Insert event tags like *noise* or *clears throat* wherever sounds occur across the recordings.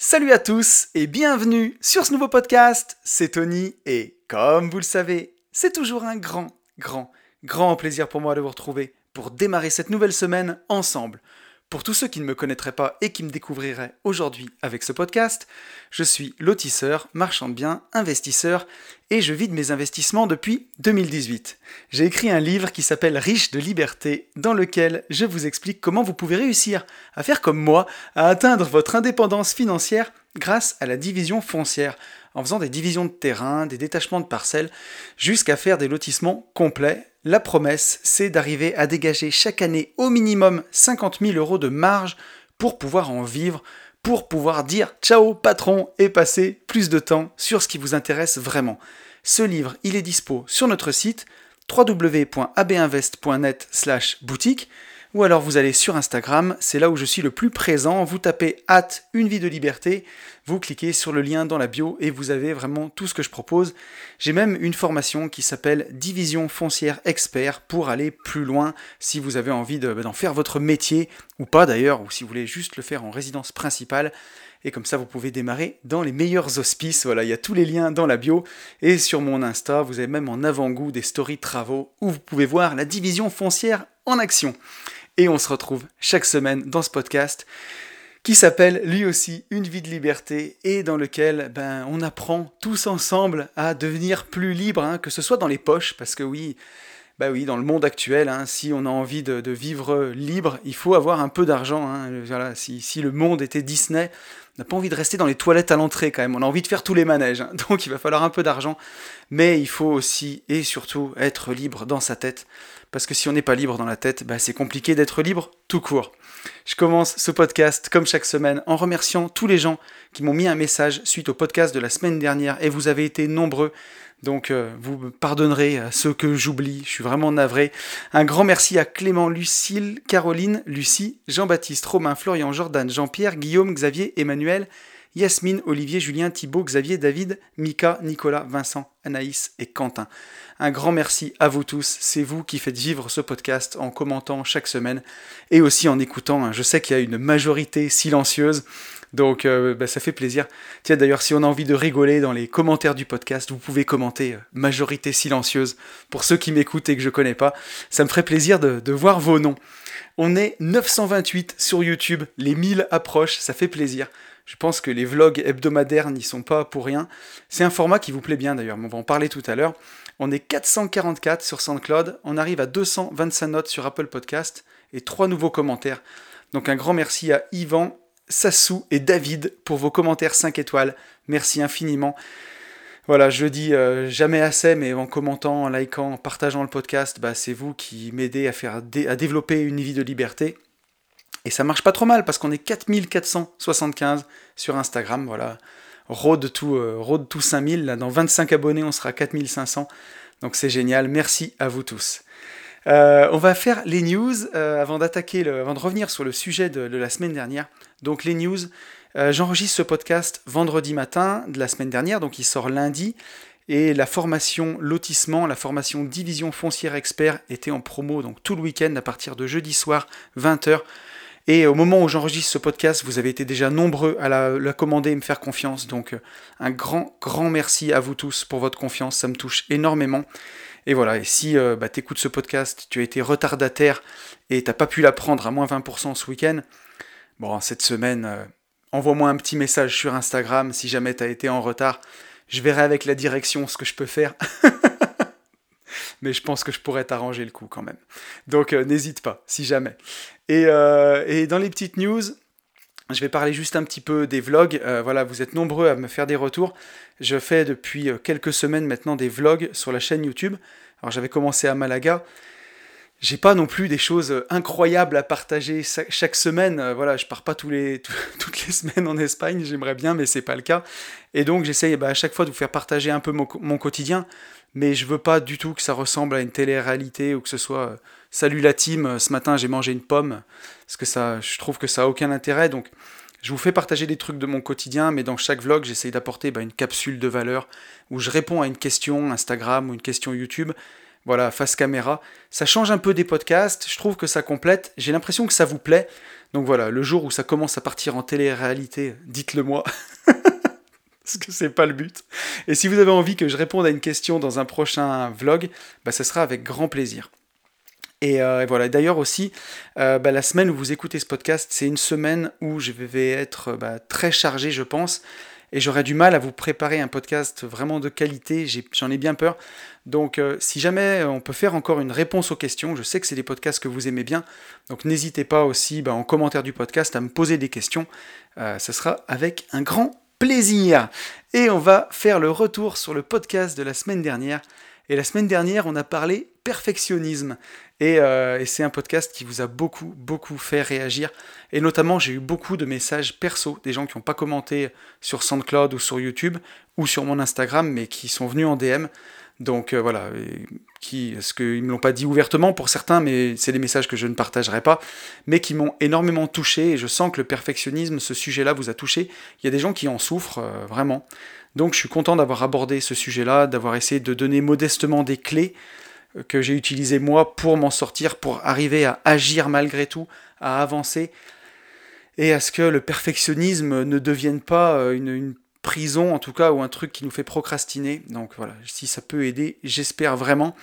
Salut à tous et bienvenue sur ce nouveau podcast. C'est Tony et comme vous le savez, c'est toujours un grand, grand, grand plaisir pour moi de vous retrouver pour démarrer cette nouvelle semaine ensemble. Pour tous ceux qui ne me connaîtraient pas et qui me découvriraient aujourd'hui avec ce podcast, je suis lotisseur, marchand de biens, investisseur et je vide mes investissements depuis 2018. J'ai écrit un livre qui s'appelle Riche de liberté dans lequel je vous explique comment vous pouvez réussir à faire comme moi, à atteindre votre indépendance financière grâce à la division foncière, en faisant des divisions de terrain, des détachements de parcelles, jusqu'à faire des lotissements complets. La promesse, c'est d'arriver à dégager chaque année au minimum 50 000 euros de marge pour pouvoir en vivre, pour pouvoir dire ciao patron! et passer plus de temps sur ce qui vous intéresse vraiment. Ce livre, il est dispo sur notre site www.abinvest.net boutique ou alors vous allez sur Instagram, c'est là où je suis le plus présent, vous tapez hâte une vie de liberté, vous cliquez sur le lien dans la bio et vous avez vraiment tout ce que je propose. J'ai même une formation qui s'appelle Division foncière expert pour aller plus loin si vous avez envie bah, d'en faire votre métier ou pas d'ailleurs, ou si vous voulez juste le faire en résidence principale. Et comme ça, vous pouvez démarrer dans les meilleurs auspices. Voilà, il y a tous les liens dans la bio. Et sur mon Insta, vous avez même en avant-goût des stories travaux où vous pouvez voir la division foncière en action. Et on se retrouve chaque semaine dans ce podcast qui s'appelle lui aussi Une vie de liberté et dans lequel ben, on apprend tous ensemble à devenir plus libre, hein, que ce soit dans les poches, parce que oui, bah oui, dans le monde actuel, hein, si on a envie de, vivre libre, il faut avoir un peu d'argent. Hein. Voilà, si, si, le monde était Disney, on n'a pas envie de rester dans les toilettes à l'entrée quand même. On a envie de faire tous les manèges. *laughs* Donc il va falloir un peu d'argent. Mais il faut aussi et surtout être libre dans sa tête. Parce que si on n'est pas libre dans la tête, bah, c'est compliqué d'être libre tout court. Je commence ce podcast comme chaque semaine en remerciant tous les gens qui m'ont mis un message suite au podcast de la semaine dernière et vous avez été nombreux donc euh, vous me pardonnerez à ceux que j'oublie, je suis vraiment navré. Un grand merci à Clément, Lucille, Caroline, Lucie, Jean-Baptiste, Romain, Florian, Jordan, Jean-Pierre, Guillaume, Xavier, Emmanuel, Yasmine, Olivier, Julien, Thibault, Xavier, David, Mika, Nicolas, Vincent, Anaïs et Quentin. Un grand merci à vous tous, c'est vous qui faites vivre ce podcast en commentant chaque semaine et aussi en écoutant. Hein. Je sais qu'il y a une majorité silencieuse. Donc euh, bah, ça fait plaisir. Tiens d'ailleurs si on a envie de rigoler dans les commentaires du podcast, vous pouvez commenter euh, majorité silencieuse pour ceux qui m'écoutent et que je connais pas. Ça me ferait plaisir de, voir vos noms. On est 928 sur YouTube, les 1000 approchent, ça fait plaisir. Je pense que les vlogs hebdomadaires n'y sont pas pour rien. C'est un format qui vous plaît bien d'ailleurs, on va en parler tout à l'heure. On est 444 sur SoundCloud, on arrive à 225 notes sur Apple Podcast et 3 nouveaux commentaires. Donc un grand merci à Yvan, Sassou et David pour vos commentaires 5 étoiles. Merci infiniment. Voilà, je dis euh, jamais assez, mais en commentant, en likant, en partageant le podcast, bah, c'est vous qui m'aidez à, faire à développer une vie de liberté. Et ça marche pas trop mal parce qu'on est 4475 sur Instagram. Voilà, road to, euh, road to 5000. Là, dans 25 abonnés, on sera 4500. Donc c'est génial. Merci à vous tous. Euh, on va faire les news euh, avant d'attaquer, avant de revenir sur le sujet de, la semaine dernière. Donc les news, j'enregistre ce podcast vendredi matin de la semaine dernière, donc il sort lundi. Et la formation lotissement, la formation division foncière expert était en promo donc tout le week-end à partir de jeudi soir 20h. Et au moment où j'enregistre ce podcast, vous avez été déjà nombreux à la, la commander et me faire confiance. Donc un grand, grand merci à vous tous pour votre confiance. Ça me touche énormément. Et voilà, et si euh, bah, tu écoutes ce podcast, tu as été retardataire et t'as pas pu l'apprendre à moins 20% ce week-end, bon, cette semaine, euh, envoie-moi un petit message sur Instagram si jamais tu as été en retard. Je verrai avec la direction ce que je peux faire. *laughs* Mais je pense que je pourrais t'arranger le coup quand même. Donc euh, n'hésite pas, si jamais. Et, et, dans les petites news, je vais parler juste un petit peu des vlogs. voilà, vous êtes nombreux à me faire des retours. Je fais depuis euh, quelques semaines maintenant des vlogs sur la chaîne YouTube. Alors j'avais commencé à Malaga. J'ai pas non plus des choses euh, incroyables à partager chaque semaine. Euh, voilà, je pars pas tous les, *laughs* toutes les semaines en Espagne, j'aimerais bien, mais c'est pas le cas. Et donc j'essaye bah, à chaque fois de vous faire partager un peu mon, quotidien, mais je veux pas du tout que ça ressemble à une télé-réalité ou que ce soit salut la team, ce matin j'ai mangé une pomme, parce que ça, je trouve que ça a aucun intérêt. Donc je vous fais partager des trucs de mon quotidien, mais dans chaque vlog, j'essaye d'apporter bah, une capsule de valeur où je réponds à une question Instagram ou une question YouTube. Voilà, face caméra. Ça change un peu des podcasts, je trouve que ça complète. J'ai l'impression que ça vous plaît. Donc voilà, le jour où ça commence à partir en télé-réalité, dites-le moi. *laughs* Parce que c'est pas le but. Et si vous avez envie que je réponde à une question dans un prochain vlog, bah, sera avec grand plaisir. Et, euh, voilà, d'ailleurs aussi, euh, bah, la semaine où vous écoutez ce podcast, c'est une semaine où je vais être bah, très chargé, je pense, et j'aurai du mal à vous préparer un podcast vraiment de qualité, j'en ai, bien peur. Donc euh, si jamais on peut faire encore une réponse aux questions, je sais que c'est des podcasts que vous aimez bien, donc n'hésitez pas aussi en commentaire du podcast à me poser des questions, ce sera avec un grand plaisir. Et on va faire le retour sur le podcast de la semaine dernière. Et la semaine dernière, on a parlé perfectionnisme. Euh, et, c'est un podcast qui vous a beaucoup, beaucoup fait réagir. Et notamment, j'ai eu beaucoup de messages perso, des gens qui n'ont pas commenté sur SoundCloud ou sur YouTube ou sur mon Instagram, mais qui sont venus en DM donc euh, voilà, qui, ce qu'ils me l'ont pas dit ouvertement pour certains, mais c'est des messages que je ne partagerai pas, mais qui m'ont énormément touché, et je sens que le perfectionnisme, ce sujet-là, vous a touché. Il y a des gens qui en souffrent, euh, vraiment. Donc je suis content d'avoir abordé ce sujet-là, d'avoir essayé de donner modestement des clés euh, que j'ai utilisées moi pour m'en sortir, pour arriver à agir malgré tout, à avancer, et à ce que le perfectionnisme ne devienne pas une, une prison en tout cas ou un truc qui nous fait procrastiner. Donc voilà, si ça peut aider, j'espère vraiment.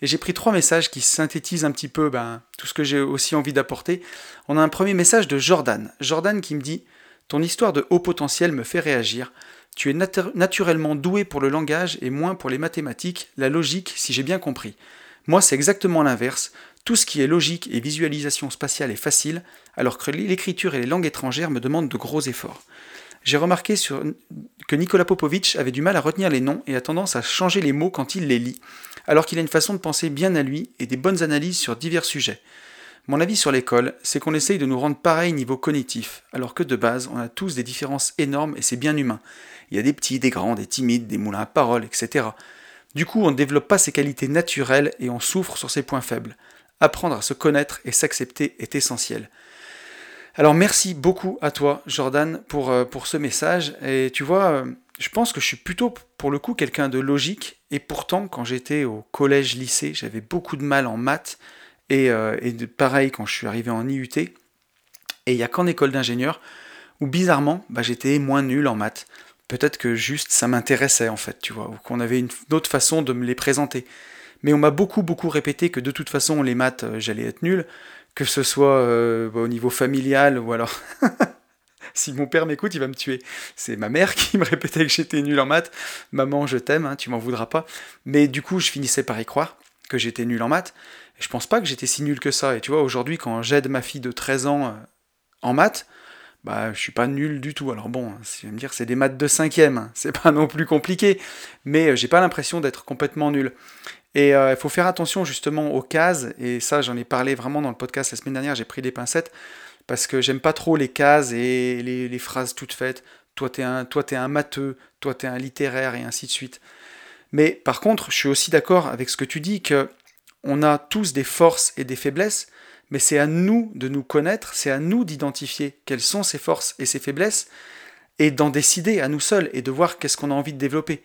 Et j'ai pris trois messages qui synthétisent un petit peu ben, tout ce que j'ai aussi envie d'apporter. On a un premier message de Jordan. Jordan qui me dit Ton histoire de haut potentiel me fait réagir. Tu es naturellement doué pour le langage et moins pour les mathématiques, la logique, si j'ai bien compris. Moi, c'est exactement l'inverse. Tout ce qui est logique et visualisation spatiale est facile, alors que l'écriture et les langues étrangères me demandent de gros efforts j'ai remarqué que Nicolas Popovic avait du mal à retenir les noms et a tendance à changer les mots quand il les lit, alors qu'il a une façon de penser bien à lui et des bonnes analyses sur divers sujets. Mon avis sur l'école, c'est qu'on essaye de nous rendre pareil niveau cognitif, alors que de base, on a tous des différences énormes et c'est bien humain. Il y a des petits, des grands, des timides, des moulins à parole, etc. Du coup, on ne développe pas ses qualités naturelles et on souffre sur ses points faibles. Apprendre à se connaître et s'accepter est essentiel. Alors merci beaucoup à toi, Jordan, pour, euh, ce message. Et tu vois, euh, je pense que je suis plutôt pour le coup quelqu'un de logique. Et pourtant, quand j'étais au collège-lycée, j'avais beaucoup de mal en maths. Et, euh, pareil quand je suis arrivé en IUT. Et il n'y a qu'en école d'ingénieur où bizarrement, bah, j'étais moins nul en maths. Peut-être que juste ça m'intéressait en fait, tu vois, ou qu'on avait une autre façon de me les présenter. Mais on m'a beaucoup beaucoup répété que de toute façon les maths j'allais être nul, que ce soit euh, au niveau familial ou alors. *laughs* si mon père m'écoute, il va me tuer. C'est ma mère *laughs* qui me répétait que j'étais nul en maths. Maman, je t'aime, hein, tu m'en voudras pas. Mais du coup, je finissais par y croire que j'étais nul en maths. Et je pense pas que j'étais si nul que ça. Et tu vois, aujourd'hui, quand j'aide ma fille de 13 ans euh, en maths, bah, je suis pas nul du tout. Alors bon, si me dire c'est des maths de cinquième, hein, c'est pas non plus compliqué, mais euh, j'ai pas l'impression d'être complètement nul. Et euh, il faut faire attention justement aux cases, et ça j'en ai parlé vraiment dans le podcast la semaine dernière, j'ai pris des pincettes, parce que j'aime pas trop les cases et les, phrases toutes faites. Toi t'es un, un matheux, toi t'es un littéraire et ainsi de suite. Mais par contre, je suis aussi d'accord avec ce que tu dis que on a tous des forces et des faiblesses, mais c'est à nous de nous connaître, c'est à nous d'identifier quelles sont ces forces et ces faiblesses, et d'en décider à nous seuls et de voir qu'est-ce qu'on a envie de développer.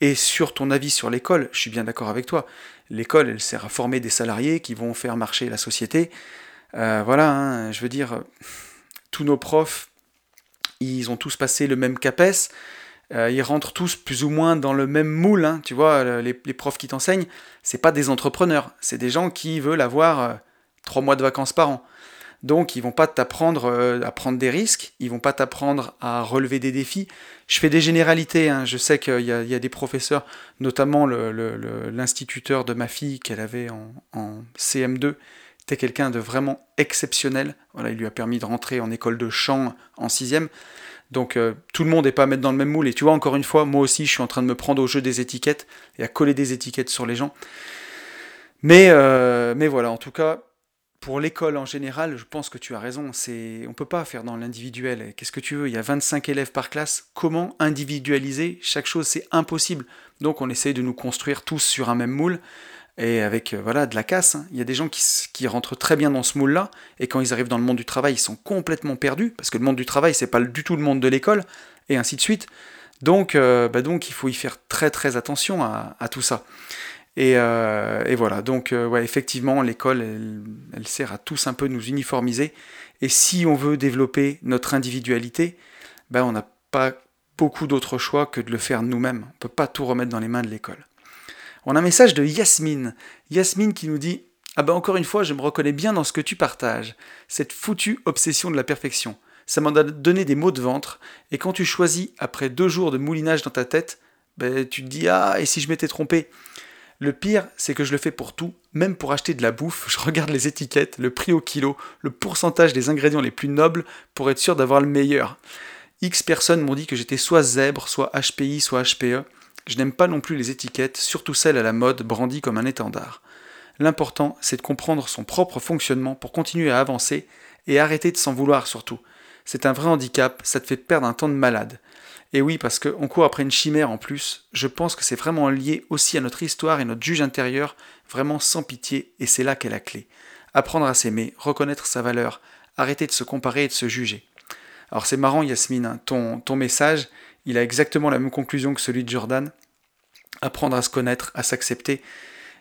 Et sur ton avis sur l'école, je suis bien d'accord avec toi. L'école, elle sert à former des salariés qui vont faire marcher la société. Euh, voilà, hein, je veux dire, tous nos profs, ils ont tous passé le même CAPES. Euh, ils rentrent tous plus ou moins dans le même moule. Hein, tu vois, les, profs qui t'enseignent, c'est pas des entrepreneurs, c'est des gens qui veulent avoir euh, trois mois de vacances par an. Donc ils vont pas t'apprendre euh, à prendre des risques, ils vont pas t'apprendre à relever des défis. Je fais des généralités, hein. je sais qu'il y, a des professeurs, notamment l'instituteur de ma fille qu'elle avait en, CM2, était quelqu'un de vraiment exceptionnel. Voilà, il lui a permis de rentrer en école de chant en sixième. Donc euh, tout le monde n'est pas à mettre dans le même moule. Et tu vois, encore une fois, moi aussi, je suis en train de me prendre au jeu des étiquettes et à coller des étiquettes sur les gens. Mais, euh, mais voilà, en tout cas, pour l'école en général, je pense que tu as raison. C'est, on peut pas faire dans l'individuel. Qu'est-ce que tu veux? Il y a 25 élèves par classe. Comment individualiser chaque chose? C'est impossible. Donc on essaye de nous construire tous sur un même moule et avec euh, voilà de la casse. Hein. Il y a des gens qui, rentrent très bien dans ce moule-là et quand ils arrivent dans le monde du travail, ils sont complètement perdus parce que le monde du travail c'est pas du tout le monde de l'école et ainsi de suite. Donc, euh, bah donc il faut y faire très très attention à tout ça. Euh, et, voilà, donc euh, effectivement, l'école, elle, sert à tous un peu nous uniformiser Et si on veut développer notre individualité, ben on n'a pas beaucoup d'autres choix que de le faire nous-mêmes. On ne peut pas tout remettre dans les mains de l'école. On a un message de Yasmine. Yasmine qui nous dit Ah ben encore une fois, je me reconnais bien dans ce que tu partages. Cette foutue obsession de la perfection. Ça m'en a donné des maux de ventre. Et quand tu choisis, après deux jours de moulinage dans ta tête, ben, tu te dis Ah, et si je m'étais trompé? Le pire, c'est que je le fais pour tout, même pour acheter de la bouffe, je regarde les étiquettes, le prix au kilo, le pourcentage des ingrédients les plus nobles pour être sûr d'avoir le meilleur. X personnes m'ont dit que j'étais soit zèbre, soit HPI, soit HPE. Je n'aime pas non plus les étiquettes, surtout celles à la mode brandies comme un étendard. L'important, c'est de comprendre son propre fonctionnement pour continuer à avancer et arrêter de s'en vouloir surtout. C'est un vrai handicap, ça te fait perdre un temps de malade. Et oui, parce qu'on court après une chimère en plus, je pense que c'est vraiment lié aussi à notre histoire et notre juge intérieur, vraiment sans pitié, et c'est là qu'est la clé. Apprendre à s'aimer, reconnaître sa valeur, arrêter de se comparer et de se juger. Alors c'est marrant Yasmine, hein, ton, ton message, il a exactement la même conclusion que celui de Jordan. Apprendre à se connaître, à s'accepter.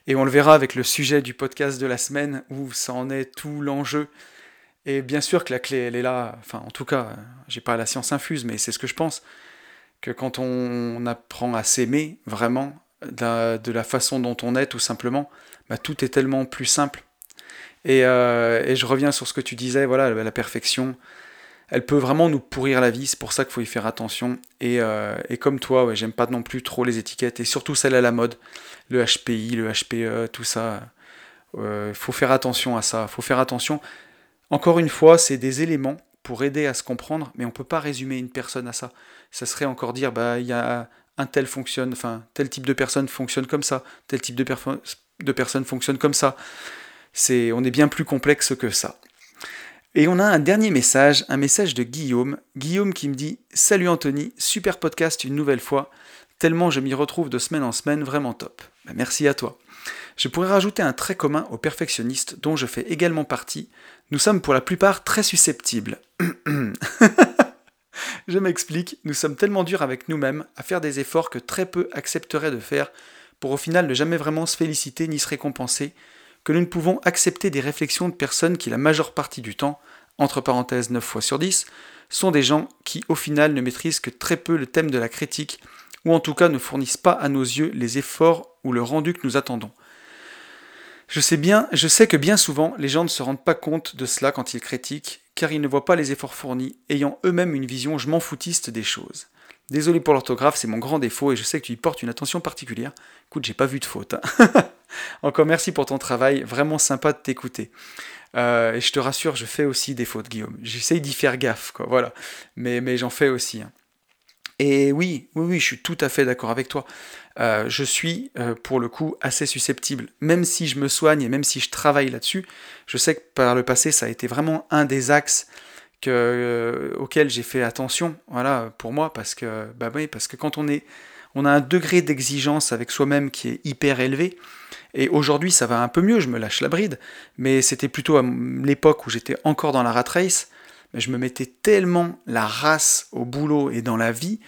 Et on le verra avec le sujet du podcast de la semaine où ça en est tout l'enjeu. Et bien sûr que la clé, elle est là. Enfin, en tout cas, j'ai pas la science infuse, mais c'est ce que je pense que quand on apprend à s'aimer vraiment, de la, façon dont on est tout simplement, bah, tout est tellement plus simple. Euh, et, je reviens sur ce que tu disais, voilà, la perfection, elle peut vraiment nous pourrir la vie, c'est pour ça qu'il faut y faire attention. Et, euh, comme toi, ouais, j'aime pas non plus trop les étiquettes, et surtout celles à la mode, le HPI, le HPE, tout ça. Il euh, faut faire attention à ça, faut faire attention. Encore une fois, c'est des éléments pour aider à se comprendre, mais on ne peut pas résumer une personne à ça. Ça serait encore dire, bah, il y a un tel fonctionne, enfin, tel type de personne fonctionne comme ça, tel type de, de personne fonctionne comme ça. C'est, on est bien plus complexe que ça. Et on a un dernier message, un message de Guillaume. Guillaume qui me dit Salut Anthony, super podcast une nouvelle fois. Tellement je m'y retrouve de semaine en semaine, vraiment top. Bah, merci à toi. Je pourrais rajouter un trait commun aux perfectionnistes dont je fais également partie. Nous sommes pour la plupart très susceptibles. *clears throat* je m'explique, nous sommes tellement durs avec nous-mêmes à faire des efforts que très peu accepteraient de faire pour au final ne jamais vraiment se féliciter ni se récompenser, que nous ne pouvons accepter des réflexions de personnes qui la majeure partie du temps, entre parenthèses 9 fois sur 10, sont des gens qui au final ne maîtrisent que très peu le thème de la critique, ou en tout cas ne fournissent pas à nos yeux les efforts ou le rendu que nous attendons. Je sais bien, je sais que bien souvent, les gens ne se rendent pas compte de cela quand ils critiquent, car ils ne voient pas les efforts fournis, ayant eux-mêmes une vision je m'en foutiste des choses. Désolé pour l'orthographe, c'est mon grand défaut et je sais que tu y portes une attention particulière. Écoute, j'ai pas vu de faute. Hein. *laughs* Encore merci pour ton travail, vraiment sympa de t'écouter. Euh, et je te rassure, je fais aussi des fautes, Guillaume. J'essaye d'y faire gaffe, quoi. Voilà. Mais, j'en fais aussi. Hein. Et oui, oui, oui, je suis tout à fait d'accord avec toi. Euh, je suis, euh, pour le coup, assez susceptible. Même si je me soigne et même si je travaille là-dessus, je sais que par le passé, ça a été vraiment un des axes que, euh, auxquels j'ai fait attention, voilà, pour moi, parce que, bah parce que quand on est, on a un degré d'exigence avec soi-même qui est hyper élevé, et aujourd'hui ça va un peu mieux, je me lâche la bride, mais c'était plutôt à l'époque où j'étais encore dans la rat race, mais je me mettais tellement la race au boulot et dans la vie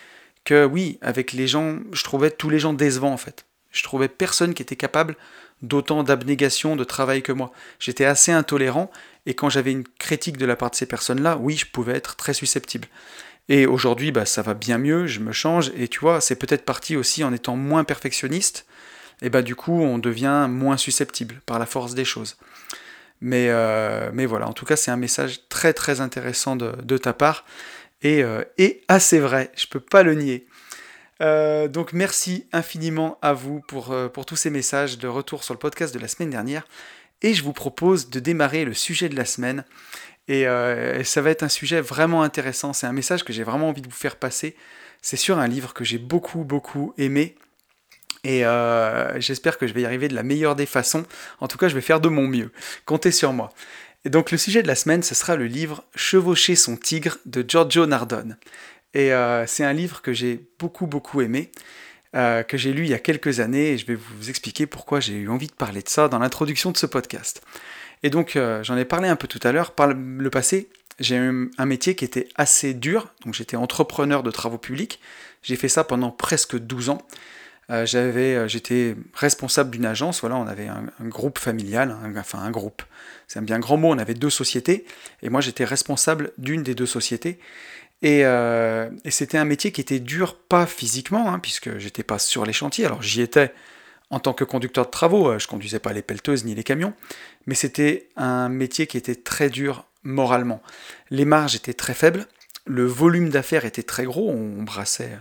que oui, avec les gens, je trouvais tous les gens décevants en fait. Je trouvais personne qui était capable d'autant d'abnégation, de travail que moi. J'étais assez intolérant et quand j'avais une critique de la part de ces personnes-là, oui, je pouvais être très susceptible. Et aujourd'hui, bah, ça va bien mieux, je me change et tu vois, c'est peut-être parti aussi en étant moins perfectionniste. Et bah du coup, on devient moins susceptible par la force des choses. Mais, euh, mais voilà, en tout cas, c'est un message très très intéressant de, ta part et, euh, et, assez vrai, je peux pas le nier. Euh, donc merci infiniment à vous pour, pour tous ces messages de retour sur le podcast de la semaine dernière. Et je vous propose de démarrer le sujet de la semaine. Et, et ça va être un sujet vraiment intéressant. C'est un message que j'ai vraiment envie de vous faire passer. C'est sur un livre que j'ai beaucoup beaucoup aimé et euh, j'espère que je vais y arriver de la meilleure des façons. En tout cas, je vais faire de mon mieux. Comptez sur moi. Et donc le sujet de la semaine, ce sera le livre Chevaucher son tigre de Giorgio Nardone. Et euh, c'est un livre que j'ai beaucoup beaucoup aimé, euh, que j'ai lu il y a quelques années, et je vais vous expliquer pourquoi j'ai eu envie de parler de ça dans l'introduction de ce podcast. Et donc j'en ai parlé un peu tout à l'heure, par le passé, j'ai eu un métier qui était assez dur, donc j'étais entrepreneur de travaux publics, j'ai fait ça pendant presque 12 ans. Euh, j'avais, euh, j'étais responsable d'une agence. Voilà, on avait un, groupe familial, enfin un groupe. C'est un bien grand mot. On avait deux sociétés et moi j'étais responsable d'une des deux sociétés. Et, c'était un métier qui était dur, pas physiquement, hein, puisque j'étais pas sur les chantiers. Alors j'y étais en tant que conducteur de travaux. Je conduisais pas les pelleteuses ni les camions, mais c'était un métier qui était très dur moralement. Les marges étaient très faibles, le volume d'affaires était très gros, on brassait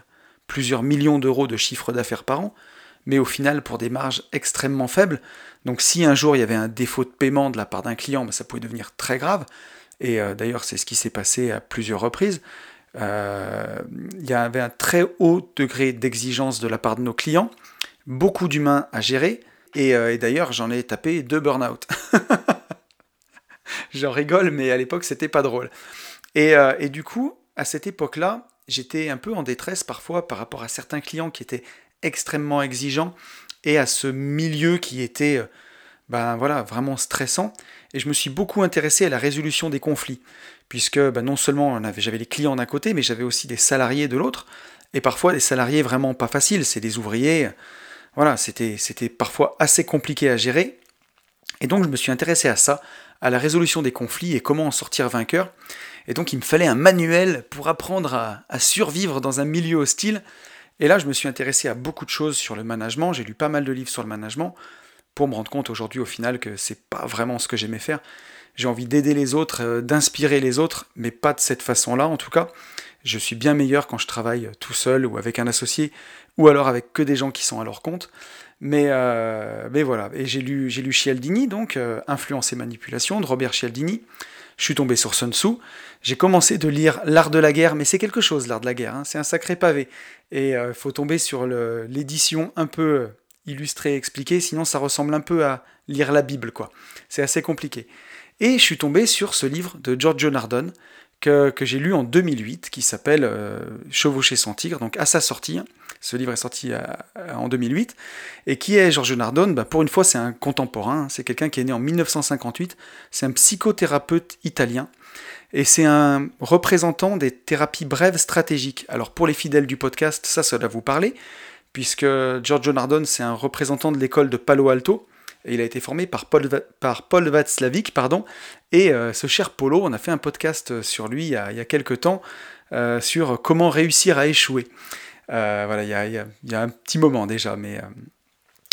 plusieurs millions d'euros de chiffre d'affaires par an, mais au final pour des marges extrêmement faibles. Donc si un jour il y avait un défaut de paiement de la part d'un client, ben, ça pouvait devenir très grave. Et euh, d'ailleurs c'est ce qui s'est passé à plusieurs reprises. Euh, il y avait un très haut degré d'exigence de la part de nos clients, beaucoup d'humains à gérer, et, euh, d'ailleurs j'en ai tapé deux burn-out. *laughs* J'en rigole, mais à l'époque, c'était pas drôle. Et, du coup, à cette époque-là, j'étais un peu en détresse parfois par rapport à certains clients qui étaient extrêmement exigeants et à ce milieu qui était euh, ben voilà, vraiment stressant. Et je me suis beaucoup intéressé à la résolution des conflits, puisque ben, non seulement j'avais les clients d'un côté, mais j'avais aussi des salariés de l'autre, et parfois des salariés vraiment pas faciles, c'est des ouvriers. Voilà, c'était parfois assez compliqué à gérer. Et donc je me suis intéressé à ça, à la résolution des conflits et comment en sortir vainqueur. Et donc il me fallait un manuel pour apprendre à, survivre dans un milieu hostile. Et là, je me suis intéressé à beaucoup de choses sur le management. J'ai lu pas mal de livres sur le management pour me rendre compte aujourd'hui au final que c'est pas vraiment ce que j'aimais faire. J'ai envie d'aider les autres, euh, d'inspirer les autres, mais pas de cette façon-là en tout cas. Je suis bien meilleur quand je travaille tout seul ou avec un associé, ou alors avec que des gens qui sont à leur compte. Mais, euh, mais voilà, et j'ai lu, j'ai lu Cialdini, donc euh, Influence et manipulation de Robert Cialdini. Je suis tombé sur Sun Tzu. J'ai commencé de lire L'art de la guerre, mais c'est quelque chose l'art de la guerre, hein. c'est un sacré pavé. Et il euh, faut tomber sur l'édition un peu illustrée, expliquée, sinon ça ressemble un peu à lire la Bible, quoi. C'est assez compliqué. Et je suis tombé sur ce livre de Giorgio Nardone, que, j'ai lu en 2008, qui s'appelle euh, Chevaucher son tigre, donc à sa sortie. Ce livre est sorti en 2008. Et qui est Giorgio Nardone bah, Pour une fois, c'est un contemporain. Hein. C'est quelqu'un qui est né en 1958. C'est un psychothérapeute italien. Et c'est un représentant des thérapies brèves stratégiques. Alors pour les fidèles du podcast, ça, ça doit vous parler, puisque Giorgio Nardone, c'est un représentant de l'école de Palo Alto, il a été formé par Paul, Václavic, pardon. Et euh, ce cher Polo, on a fait un podcast sur lui il y a, quelques temps, euh, sur comment réussir à échouer. Euh, voilà, il y, a, un petit moment déjà, mais...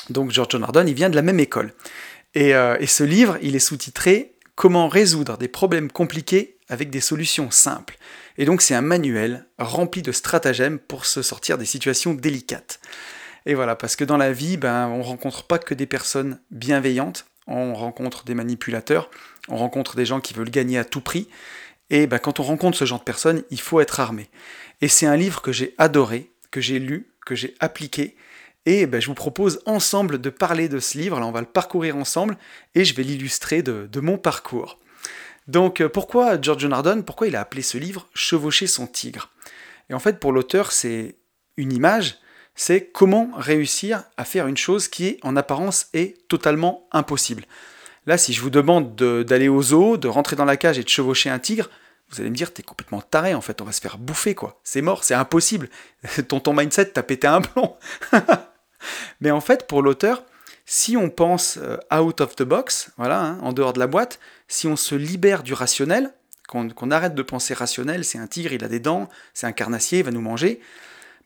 donc George Nardone, il vient de la même école. Et ce livre, il est sous-titré Comment résoudre des problèmes compliqués avec des solutions simples. Et donc c'est un manuel rempli de stratagèmes pour se sortir des situations délicates. Et voilà, parce que dans la vie, ben, on rencontre pas que des personnes bienveillantes, on rencontre des manipulateurs, on rencontre des gens qui veulent gagner à tout prix. Et ben, quand on rencontre ce genre de personnes, il faut être armé. Et c'est un livre que j'ai adoré, que j'ai lu, que j'ai appliqué. Et ben, je vous propose ensemble de parler de ce livre. Là, on va le parcourir ensemble et je vais l'illustrer de, de, mon parcours. Donc, euh, pourquoi George Nardone Pourquoi il a appelé ce livre Chevaucher son tigre Et en fait, pour l'auteur, c'est une image c'est comment réussir à faire une chose qui en apparence est totalement impossible. Là, si je vous demande d'aller au zoo, de rentrer dans la cage et de chevaucher un tigre, vous allez me dire, t'es complètement taré en fait, on va se faire bouffer quoi. C'est mort, c'est impossible. *laughs* ton, ton mindset t'a pété un plomb. *laughs* Mais en fait, pour l'auteur, si on pense euh, out of the box, voilà, hein, en dehors de la boîte, si on se libère du rationnel, qu'on arrête de penser rationnel, c'est un tigre, il a des dents, c'est un carnassier, il va nous manger,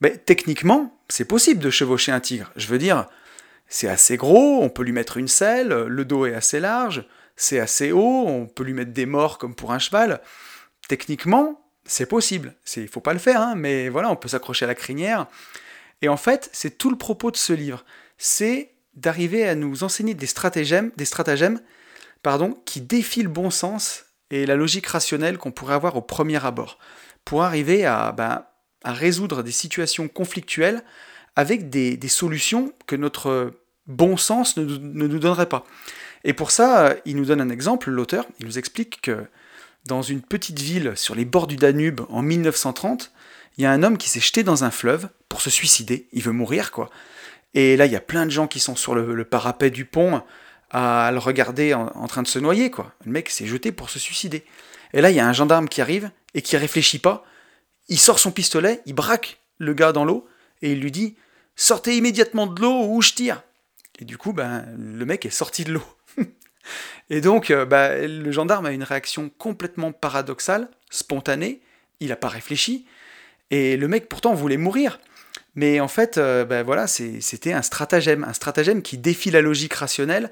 techniquement, c'est possible de chevaucher un tigre. Je veux dire, c'est assez gros, on peut lui mettre une selle, le dos est assez large, c'est assez haut, on peut lui mettre des morts comme pour un cheval. Techniquement, c'est possible. Il ne faut pas le faire, hein, mais voilà, on peut s'accrocher à la crinière. Et en fait, c'est tout le propos de ce livre. C'est d'arriver à nous enseigner des stratagèmes, des stratagèmes pardon, qui défient le bon sens et la logique rationnelle qu'on pourrait avoir au premier abord, pour arriver à ben, à résoudre des situations conflictuelles avec des, solutions que notre bon sens ne, nous donnerait pas. Et pour ça, il nous donne un exemple, l'auteur, il nous explique que dans une petite ville sur les bords du Danube en 1930, il y a un homme qui s'est jeté dans un fleuve pour se suicider, il veut mourir quoi. Et là, il y a plein de gens qui sont sur le, parapet du pont à le regarder en, en, train de se noyer quoi. Le mec s'est jeté pour se suicider. Et là, il y a un gendarme qui arrive et qui réfléchit pas il sort son pistolet, il braque le gars dans l'eau, et il lui dit sortez immédiatement de l'eau ou je tire. Et du coup, ben, le mec est sorti de l'eau. *laughs* et donc, euh, ben, le gendarme a une réaction complètement paradoxale, spontanée, il n'a pas réfléchi, et le mec pourtant voulait mourir. Mais en fait, euh, ben, voilà, c'était un stratagème, un stratagème qui défie la logique rationnelle.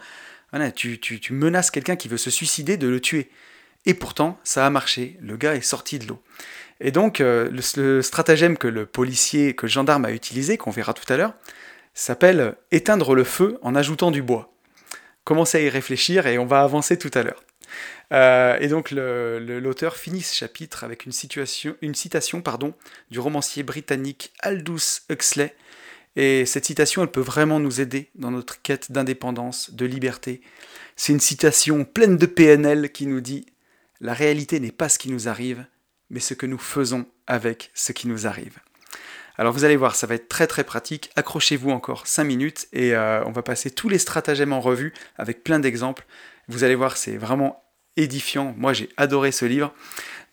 Tu menaces quelqu'un qui veut se suicider de le tuer. Et pourtant, ça a marché, le gars est sorti de l'eau. Et donc, euh, le, stratagème que le policier, que le gendarme a utilisé, qu'on verra tout à l'heure, s'appelle éteindre le feu en ajoutant du bois. Commencez à y réfléchir et on va avancer tout à l'heure. Euh, et donc l'auteur finit ce chapitre avec une, citation du romancier britannique Aldous Huxley. Et cette citation, elle peut vraiment nous aider dans notre quête d'indépendance, de liberté. C'est une citation pleine de PNL qui nous dit ⁇ La réalité n'est pas ce qui nous arrive, mais ce que nous faisons avec ce qui nous arrive. Alors vous allez voir, ça va être très très pratique. Accrochez-vous encore 5 minutes et euh, on va passer tous les stratagèmes en revue avec plein d'exemples. Vous allez voir, c'est vraiment édifiant. Moi j'ai adoré ce livre.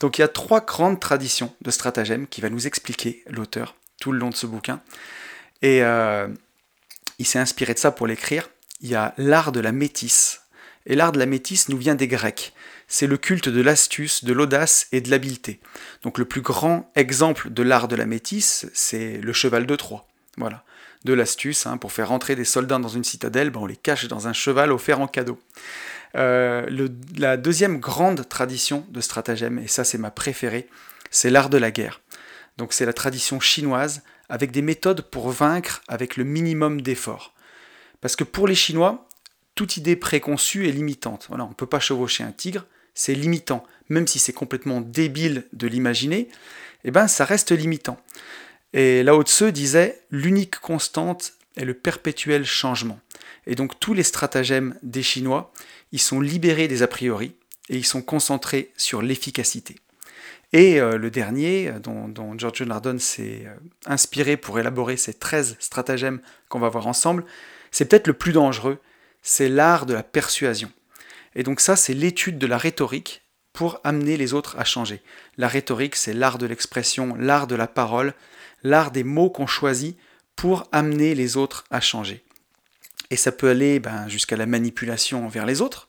Donc il y a trois grandes traditions de stratagèmes qui va nous expliquer l'auteur tout le long de ce bouquin. Et euh, il s'est inspiré de ça pour l'écrire. Il y a l'art de la métisse. Et l'art de la métisse nous vient des Grecs c'est le culte de l'astuce, de l'audace et de l'habileté. Donc le plus grand exemple de l'art de la métisse, c'est le cheval de Troie. Voilà, de l'astuce, hein, pour faire rentrer des soldats dans une citadelle, ben, on les cache dans un cheval offert en cadeau. Euh, la deuxième grande tradition de stratagème, et ça c'est ma préférée, c'est l'art de la guerre. Donc c'est la tradition chinoise avec des méthodes pour vaincre avec le minimum d'efforts. Parce que pour les Chinois, toute idée préconçue est limitante. On ne peut pas chevaucher un tigre, c'est limitant. Même si c'est complètement débile de l'imaginer, eh ben ça reste limitant. Et Lao Tse disait l'unique constante est le perpétuel changement. Et donc tous les stratagèmes des Chinois, ils sont libérés des a priori et ils sont concentrés sur l'efficacité. Et euh, le dernier, euh, dont, George Nardone s'est euh, inspiré pour élaborer ces 13 stratagèmes qu'on va voir ensemble, c'est peut-être le plus dangereux, c'est l'art de la persuasion. Et donc ça, c'est l'étude de la rhétorique pour amener les autres à changer. La rhétorique, c'est l'art de l'expression, l'art de la parole, l'art des mots qu'on choisit pour amener les autres à changer. Et ça peut aller ben, jusqu'à la manipulation envers les autres,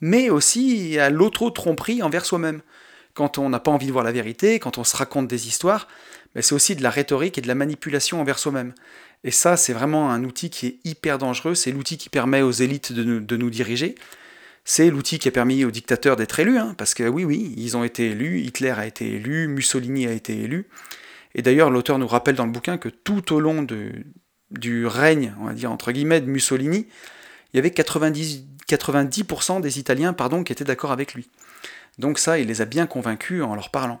mais aussi à l'auto-tromperie envers soi-même. Quand on n'a pas envie de voir la vérité, quand on se raconte des histoires, ben, c'est aussi de la rhétorique et de la manipulation envers soi-même. Et ça, c'est vraiment un outil qui est hyper dangereux, c'est l'outil qui permet aux élites de nous diriger, c'est l'outil qui a permis aux dictateurs d'être élus, hein, parce que oui, oui, ils ont été élus, Hitler a été élu, Mussolini a été élu. Et d'ailleurs, l'auteur nous rappelle dans le bouquin que tout au long du règne, on va dire entre guillemets, de Mussolini, il y avait 90, 90% des Italiens pardon, qui étaient d'accord avec lui. Donc ça, il les a bien convaincus en leur parlant.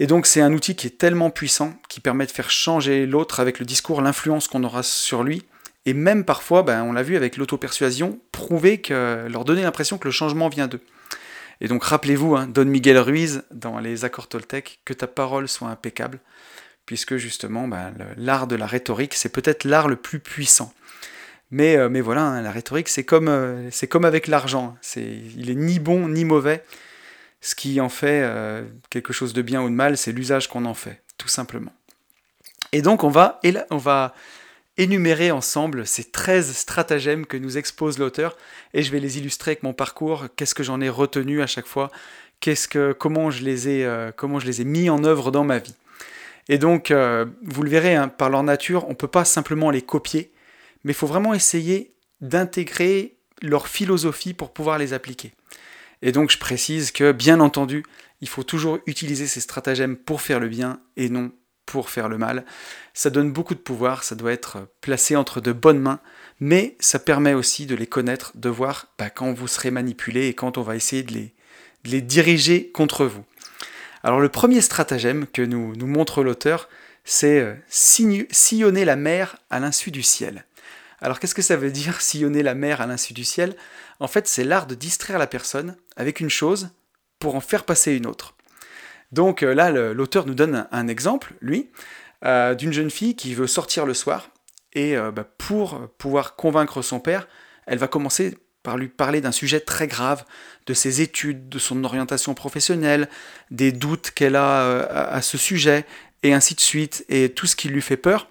Et donc c'est un outil qui est tellement puissant, qui permet de faire changer l'autre avec le discours, l'influence qu'on aura sur lui, et même parfois, ben, on l'a vu avec l'auto-persuasion, prouver que, leur donner l'impression que le changement vient d'eux. Et donc rappelez-vous, hein, Don Miguel Ruiz, dans les accords Toltec, que ta parole soit impeccable, puisque justement, ben, l'art de la rhétorique, c'est peut-être l'art le plus puissant. Mais, euh, mais voilà, hein, la rhétorique, c'est comme, euh, comme avec l'argent. Il est ni bon ni mauvais. Ce qui en fait euh, quelque chose de bien ou de mal, c'est l'usage qu'on en fait, tout simplement. Et donc on va, énumérer ensemble ces 13 stratagèmes que nous expose l'auteur et je vais les illustrer avec mon parcours, qu'est-ce que j'en ai retenu à chaque fois, qu'est-ce que, comment, je les ai, euh, mis en œuvre dans ma vie? Et donc, euh, vous le verrez, hein, par leur nature, on ne peut pas simplement les copier, mais il faut vraiment essayer d'intégrer leur philosophie pour pouvoir les appliquer. Et donc, je précise que, bien entendu, il faut toujours utiliser ces stratagèmes pour faire le bien et non pour faire le mal. Ça donne beaucoup de pouvoir, ça doit être placé entre de bonnes mains, mais ça permet aussi de les connaître, de voir bah, quand vous serez manipulé et quand on va essayer de les, diriger contre vous. Alors le premier stratagème que nous, nous montre l'auteur, c'est euh, sillonner la mer à l'insu du ciel. Alors qu'est-ce que ça veut dire *laughs* sillonner la mer à l'insu du ciel? En fait, c'est l'art de distraire la personne avec une chose pour en faire passer une autre. Donc euh, là, l'auteur nous donne un, exemple, lui, euh, d'une jeune fille qui veut sortir le soir, et euh, bah, pour pouvoir convaincre son père, elle va commencer par lui parler d'un sujet très grave, de ses études, de son orientation professionnelle, des doutes qu'elle a à ce sujet, et ainsi de suite, et tout ce qui lui fait peur,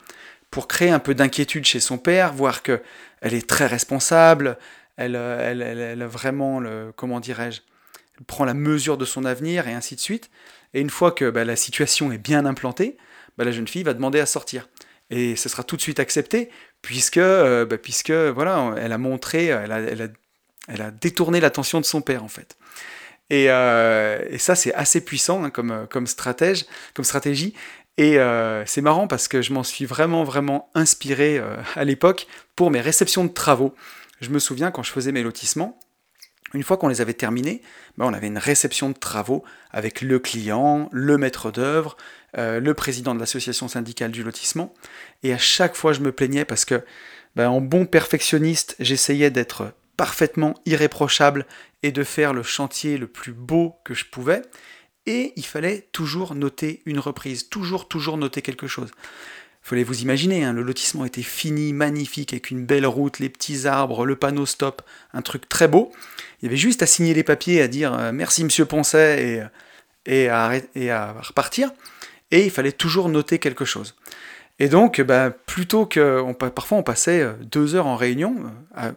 pour créer un peu d'inquiétude chez son père, voir que elle est très responsable, elle, elle, elle, a vraiment, le, comment dirais-je, prend la mesure de son avenir et ainsi de suite. Et une fois que bah, la situation est bien implantée, bah, la jeune fille va demander à sortir. Et ce sera tout de suite accepté, puisque, euh, bah, puisque voilà, elle a montré, elle a, elle a, elle a détourné l'attention de son père en fait. Et, euh, ça, c'est assez puissant hein, comme, comme, stratège, comme stratégie. Et euh, c'est marrant parce que je m'en suis vraiment, vraiment inspiré euh, à l'époque pour mes réceptions de travaux. Je me souviens quand je faisais mes lotissements, une fois qu'on les avait terminés, ben on avait une réception de travaux avec le client, le maître d'œuvre, euh, le président de l'association syndicale du lotissement. Et à chaque fois, je me plaignais parce que, ben, en bon perfectionniste, j'essayais d'être parfaitement irréprochable et de faire le chantier le plus beau que je pouvais. Et il fallait toujours noter une reprise, toujours, toujours noter quelque chose. Fallait vous imaginer, hein, le lotissement était fini, magnifique, avec une belle route, les petits arbres, le panneau stop, un truc très beau. Il y avait juste à signer les papiers, à dire euh, merci monsieur Poncet et, à, repartir. Et il fallait toujours noter quelque chose. Et donc, bah, plutôt que. Parfois, on passait euh, deux heures en réunion euh, à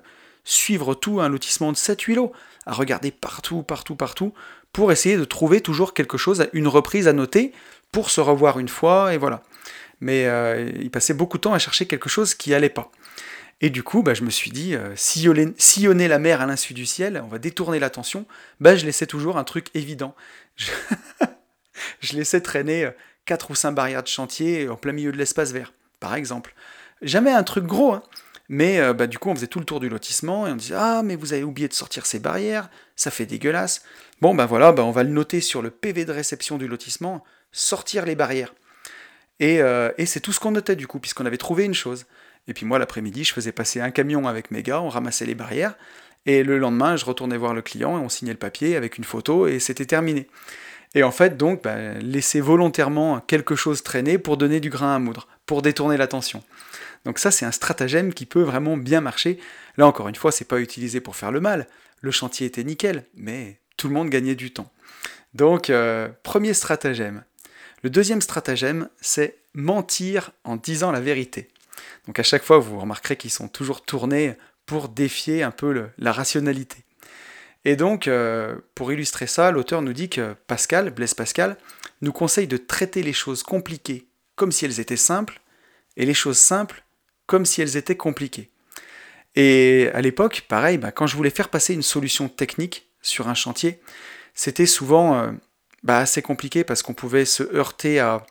suivre tout un lotissement de 7-8 lots, à regarder partout, partout, partout, pour essayer de trouver toujours quelque chose, une reprise à noter, pour se revoir une fois, et voilà. Mais euh, il passait beaucoup de temps à chercher quelque chose qui allait pas. Et du coup, bah, je me suis dit, euh, sillonner, la mer à l'insu du ciel, on va détourner l'attention, bah, je laissais toujours un truc évident. *laughs* Je, laissais traîner euh, quatre ou cinq barrières de chantier en plein milieu de l'espace vert, par exemple. Jamais un truc gros, hein. Mais bah, du coup, on faisait tout le tour du lotissement et on disait Ah, mais vous avez oublié de sortir ces barrières, ça fait dégueulasse. Bon, ben voilà, on va le noter sur le PV de réception du lotissement sortir les barrières. Et, euh, et c'est tout ce qu'on notait du coup, puisqu'on avait trouvé une chose. Et puis moi, l'après-midi, je faisais passer un camion avec mes gars, on ramassait les barrières. Et le lendemain, je retournais voir le client et on signait le papier avec une photo et c'était terminé. Et en fait, donc, bah, laisser volontairement quelque chose traîner pour donner du grain à moudre, pour détourner l'attention. Donc ça, c'est un stratagème qui peut vraiment bien marcher. Là, encore une fois, c'est pas utilisé pour faire le mal. Le chantier était nickel, mais tout le monde gagnait du temps. Donc, euh, premier stratagème. Le deuxième stratagème, c'est mentir en disant la vérité. Donc à chaque fois, vous remarquerez qu'ils sont toujours tournés pour défier un peu la rationalité. Et donc, euh, pour illustrer ça, l'auteur nous dit que Pascal, Blaise Pascal, nous conseille de traiter les choses compliquées comme si elles étaient simples, et les choses simples comme si elles étaient compliquées. Et à l'époque, pareil, bah, quand je voulais faire passer une solution technique sur un chantier, c'était souvent euh, bah, assez compliqué parce qu'on pouvait se heurter à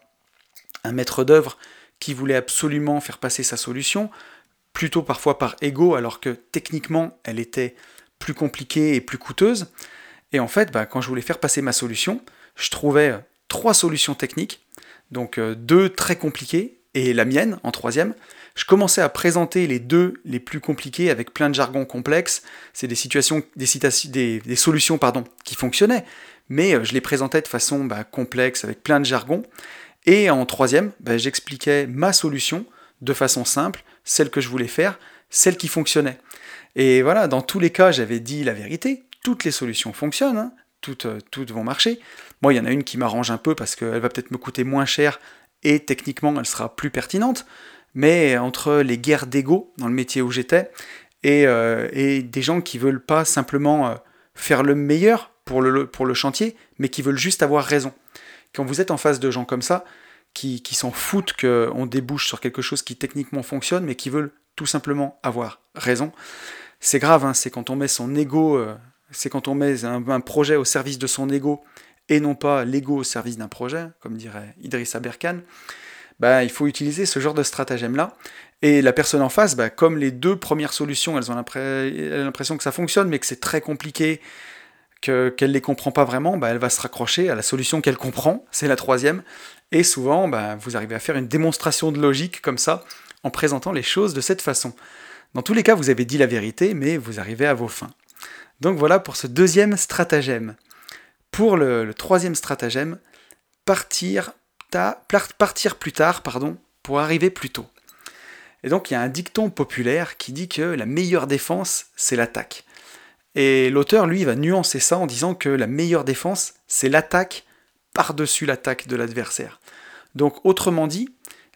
un maître d'œuvre qui voulait absolument faire passer sa solution, plutôt parfois par ego, alors que techniquement elle était plus compliquée et plus coûteuse. Et en fait, bah, quand je voulais faire passer ma solution, je trouvais euh, trois solutions techniques, donc euh, deux très compliquées et la mienne en troisième, je commençais à présenter les deux les plus compliqués avec plein de jargon complexe. C'est des situations, des, solutions pardon, qui fonctionnaient, mais euh, je les présentais de façon bah, complexe avec plein de jargon. Et en troisième, bah, j'expliquais ma solution de façon simple, celle que je voulais faire, celle qui fonctionnait. Et voilà, dans tous les cas, j'avais dit la vérité. Toutes les solutions fonctionnent, hein. toutes, euh, toutes vont marcher. Moi, il y en a une qui m'arrange un peu parce qu'elle va peut-être me coûter moins cher et techniquement elle sera plus pertinente, mais entre les guerres d'ego dans le métier où j'étais et, euh, des gens qui veulent pas simplement faire le meilleur pour le, pour le chantier, mais qui veulent juste avoir raison. Quand vous êtes en face de gens comme ça, qui, qui s'en foutent qu'on débouche sur quelque chose qui techniquement fonctionne, mais qui veulent tout simplement avoir raison, c'est grave, hein, c'est quand on met son ego, euh, c'est quand on met un, projet au service de son ego et non pas l'ego au service d'un projet, comme dirait Idriss Aberkan, bah, il faut utiliser ce genre de stratagème-là. Et la personne en face, bah, comme les deux premières solutions, elles ont l'impression que ça fonctionne, mais que c'est très compliqué, qu'elle ne les comprend pas vraiment, bah, elle va se raccrocher à la solution qu'elle comprend, c'est la troisième. Et souvent, bah, vous arrivez à faire une démonstration de logique comme ça, en présentant les choses de cette façon. Dans tous les cas, vous avez dit la vérité, mais vous arrivez à vos fins. Donc voilà pour ce deuxième stratagème. Pour le, troisième stratagème, partir, partir plus tard pardon, pour arriver plus tôt. Et donc il y a un dicton populaire qui dit que la meilleure défense, c'est l'attaque. Et l'auteur, lui, va nuancer ça en disant que la meilleure défense, c'est l'attaque par-dessus l'attaque de l'adversaire. Donc autrement dit,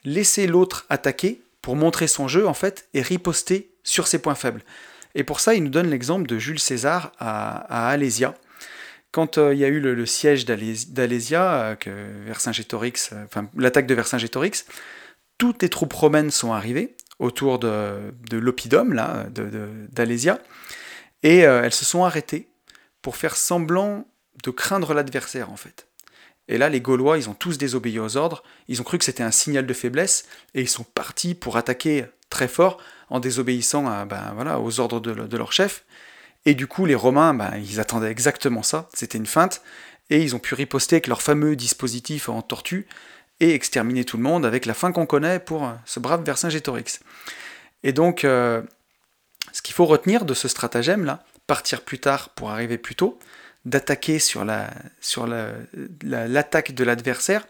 laisser l'autre attaquer pour montrer son jeu en fait et riposter sur ses points faibles. Et pour ça, il nous donne l'exemple de Jules César à, Alésia. Quand euh, il y a eu le, siège d'Alésia, euh, euh, l'attaque de Vercingétorix, toutes les troupes romaines sont arrivées autour de, l'oppidum là, d'Alésia, et elles se sont arrêtées pour faire semblant de craindre l'adversaire en fait. Et là, les Gaulois, ils ont tous désobéi aux ordres, ils ont cru que c'était un signal de faiblesse, et ils sont partis pour attaquer très fort en désobéissant à, ben, voilà, aux ordres de, leur chef. Et du coup, les Romains, ben, ils attendaient exactement ça, c'était une feinte, et ils ont pu riposter avec leur fameux dispositif en tortue, et exterminer tout le monde avec la fin qu'on connaît pour ce brave Vercingétorix. Et donc, euh, ce qu'il faut retenir de ce stratagème-là, partir plus tard pour arriver plus tôt, d'attaquer sur la sur l'attaque de l'adversaire,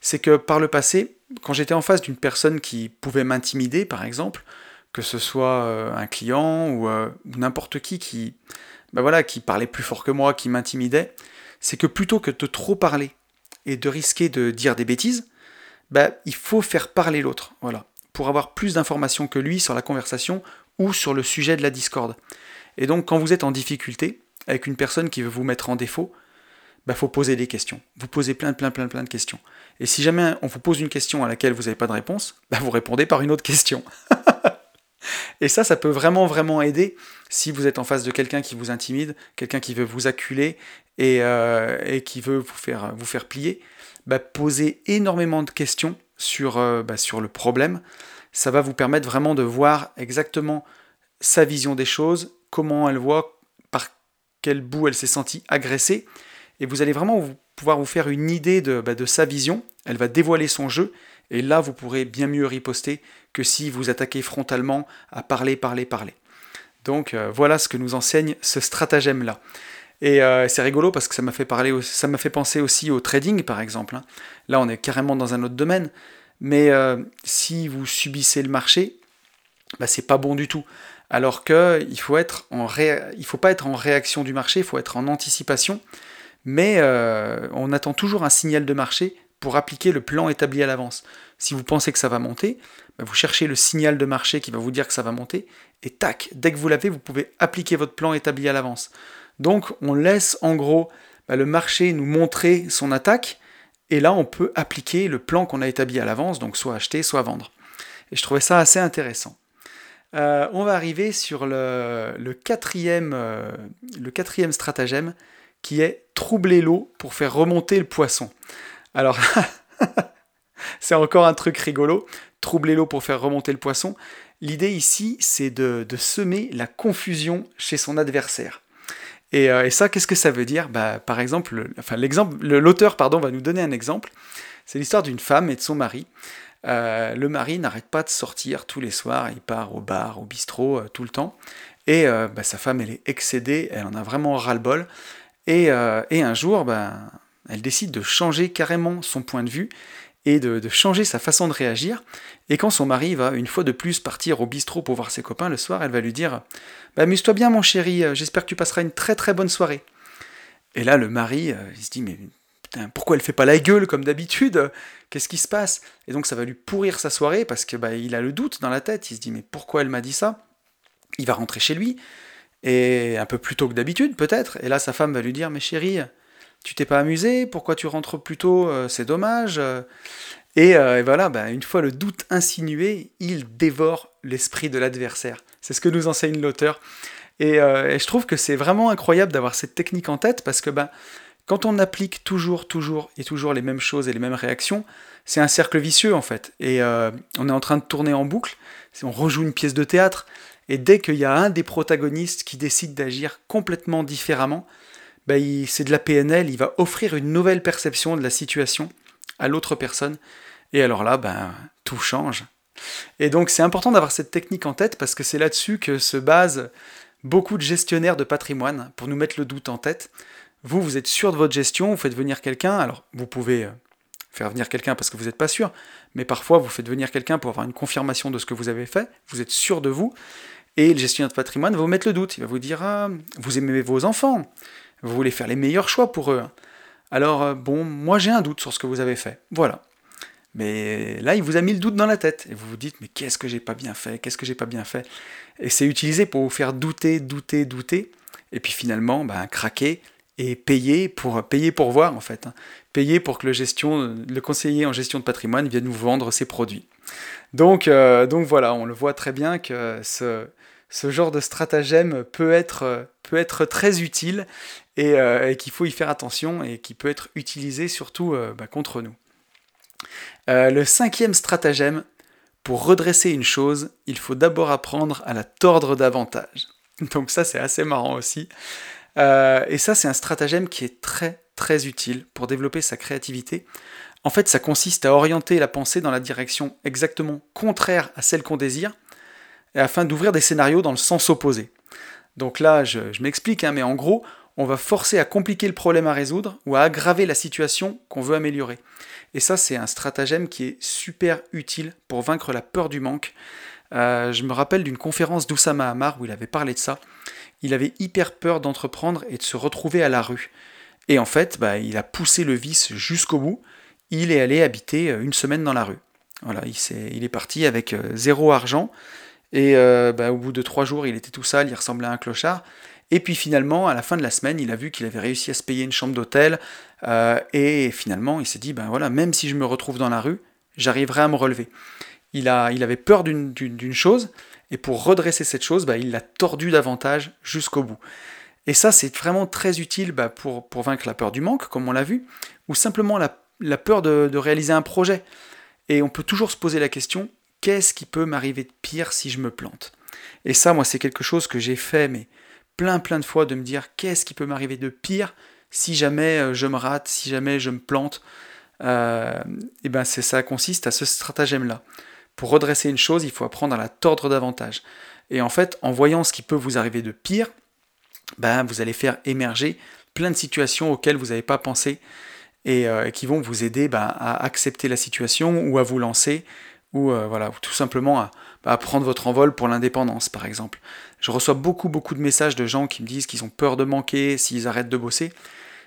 c'est que par le passé, quand j'étais en face d'une personne qui pouvait m'intimider, par exemple, que ce soit euh, un client euh, ou, n'importe qui qui, ben voilà, parlait plus fort que moi, qui m'intimidait, c'est que plutôt que de trop parler et de risquer de dire des bêtises, ben, il faut faire parler l'autre, voilà, pour avoir plus d'informations que lui sur la conversation ou sur le sujet de la discorde. Et donc quand vous êtes en difficulté, avec une personne qui veut vous mettre en défaut, il bah, faut poser des questions. Vous posez plein, plein, plein, plein de questions. Et si jamais on vous pose une question à laquelle vous n'avez pas de réponse, bah, vous répondez par une autre question. *laughs* et ça, ça peut vraiment, vraiment aider si vous êtes en face de quelqu'un qui vous intimide, quelqu'un qui veut vous acculer et, euh, qui veut vous faire, vous faire plier. Bah, posez énormément de questions sur, euh, sur le problème. Ça va vous permettre vraiment de voir exactement sa vision des choses, comment elle voit, quel bout elle s'est sentie agressée, et vous allez vraiment pouvoir vous faire une idée de, bah, de, sa vision, elle va dévoiler son jeu, et là vous pourrez bien mieux riposter que si vous attaquez frontalement à parler, parler, parler. Donc euh, voilà ce que nous enseigne ce stratagème-là. Et euh, c'est rigolo parce que ça m'a fait, parler, ça m'a fait penser aussi au trading par exemple. Hein. Là on est carrément dans un autre domaine, mais euh, si vous subissez le marché, bah, c'est pas bon du tout. Alors que il faut pas être en réaction du marché, il faut être en anticipation. Mais euh, on attend toujours un signal de marché pour appliquer le plan établi à l'avance. Si vous pensez que ça va monter, bah, vous cherchez le signal de marché qui va vous dire que ça va monter, et tac, dès que vous l'avez, vous pouvez appliquer votre plan établi à l'avance. Donc on laisse en gros bah, le marché nous montrer son attaque, et là on peut appliquer le plan qu'on a établi à l'avance, donc soit acheter, soit vendre. Et je trouvais ça assez intéressant. Euh, on va arriver sur euh, le quatrième stratagème qui est troubler l'eau pour faire remonter le poisson. Alors, *laughs* c'est encore un truc rigolo, troubler l'eau pour faire remonter le poisson. L'idée ici, c'est de, semer la confusion chez son adversaire. Et, euh, ça, qu'est-ce que ça veut dire? Bah, Par exemple, enfin, l'auteur pardon, va nous donner un exemple. C'est l'histoire d'une femme et de son mari. Euh, le mari n'arrête pas de sortir tous les soirs, il part au bar, au bistrot, euh, tout le temps. Et bah, sa femme, elle est excédée, elle en a vraiment ras-le-bol. Et, un jour, bah, elle décide de changer carrément son point de vue et de, changer sa façon de réagir. Et quand son mari va une fois de plus partir au bistrot pour voir ses copains le soir, elle va lui dire bah, Amuse-toi bien, mon chéri, j'espère que tu passeras une très très bonne soirée. Et là, le mari, il se dit Mais pourquoi elle fait pas la gueule comme d'habitude? Qu'est-ce qui se passe? Et donc ça va lui pourrir sa soirée parce que bah, il a le doute dans la tête. Il se dit mais pourquoi elle m'a dit ça? Il va rentrer chez lui et un peu plus tôt que d'habitude peut-être. Et là sa femme va lui dire mais chérie, tu t'es pas amusé? Pourquoi tu rentres plus tôt? Euh, C'est dommage. Et, euh, voilà, bah, une fois le doute insinué, il dévore l'esprit de l'adversaire. C'est ce que nous enseigne l'auteur. Et, euh, je trouve que c'est vraiment incroyable d'avoir cette technique en tête parce que bah, quand on applique toujours, toujours et toujours les mêmes choses et les mêmes réactions, c'est un cercle vicieux en fait. Et euh, on est en train de tourner en boucle, on rejoue une pièce de théâtre, et dès qu'il y a un des protagonistes qui décide d'agir complètement différemment, bah, c'est de la PNL, il va offrir une nouvelle perception de la situation à l'autre personne, et alors là, ben, tout change. Et donc c'est important d'avoir cette technique en tête parce que c'est là-dessus que se basent beaucoup de gestionnaires de patrimoine pour nous mettre le doute en tête. Vous, vous êtes sûr de votre gestion, vous faites venir quelqu'un, alors vous pouvez euh, faire venir quelqu'un parce que vous n'êtes pas sûr, mais parfois vous faites venir quelqu'un pour avoir une confirmation de ce que vous avez fait, vous êtes sûr de vous, et le gestionnaire de patrimoine va vous mettre le doute, il va vous dire ah, vous aimez vos enfants, vous voulez faire les meilleurs choix pour eux. Alors euh, bon, moi j'ai un doute sur ce que vous avez fait, voilà. Mais là, il vous a mis le doute dans la tête. Et vous vous dites, mais qu'est-ce que j'ai pas bien fait? Qu'est-ce que j'ai pas bien fait? Et c'est utilisé pour vous faire douter, douter, douter. Et puis finalement, ben, craquer et payer pour, payer pour voir, en fait. Hein. Payer pour que le, gestion, le conseiller en gestion de patrimoine vienne vous vendre ses produits. Donc, euh, donc voilà, on le voit très bien que ce, genre de stratagème peut être très utile et, euh, qu'il faut y faire attention et qui peut être utilisé surtout euh, bah, contre nous. le cinquième stratagème, pour redresser une chose, il faut d'abord apprendre à la tordre davantage. *laughs* Donc ça c'est assez marrant aussi. et ça c'est un stratagème qui est très très utile pour développer sa créativité. En fait, ça consiste à orienter la pensée dans la direction exactement contraire à celle qu'on désire, afin d'ouvrir des scénarios dans le sens opposé. Donc là, je, m'explique, hein, mais en gros, on va forcer à compliquer le problème à résoudre ou à aggraver la situation qu'on veut améliorer. Et ça, c'est un stratagème qui est super utile pour vaincre la peur du manque. Euh, je me rappelle d'une conférence d'Oussama Hamar où il avait parlé de ça. Il avait hyper peur d'entreprendre et de se retrouver à la rue. Et en fait, bah, il a poussé le vice jusqu'au bout. Il est allé habiter euh, une semaine dans la rue. Voilà, il, est, parti avec euh, zéro argent. Et bah, au bout de trois jours, il était tout sale, il ressemblait à un clochard. Et puis finalement, à la fin de la semaine, il a vu qu'il avait réussi à se payer une chambre d'hôtel. et finalement, il s'est dit, ben voilà, même si je me retrouve dans la rue, j'arriverai à me relever. Il, a, avait peur d'une chose, et pour redresser cette chose, bah, il l'a tordu davantage jusqu'au bout. Et ça, c'est vraiment très utile bah, pour, pour, vaincre la peur du manque, comme on l'a vu, ou simplement la, peur de, réaliser un projet. Et on peut toujours se poser la question, qu'est-ce qui peut m'arriver de pire si je me plante? Et ça, moi, c'est quelque chose que j'ai fait, mais plein, plein de fois, de me dire, qu'est-ce qui peut m'arriver de pire si jamais euh, je me rate, si jamais je me plante euh, Et ben, ça consiste à ce stratagème-là. Pour redresser une chose, il faut apprendre à la tordre davantage. Et en fait, en voyant ce qui peut vous arriver de pire, ben, vous allez faire émerger plein de situations auxquelles vous n'avez pas pensé et euh, qui vont vous aider ben, à accepter la situation ou à vous lancer ou voilà, tout simplement à, prendre votre envol pour l'indépendance par exemple. Je reçois beaucoup beaucoup de messages de gens qui me disent qu'ils ont peur de manquer s'ils arrêtent de bosser.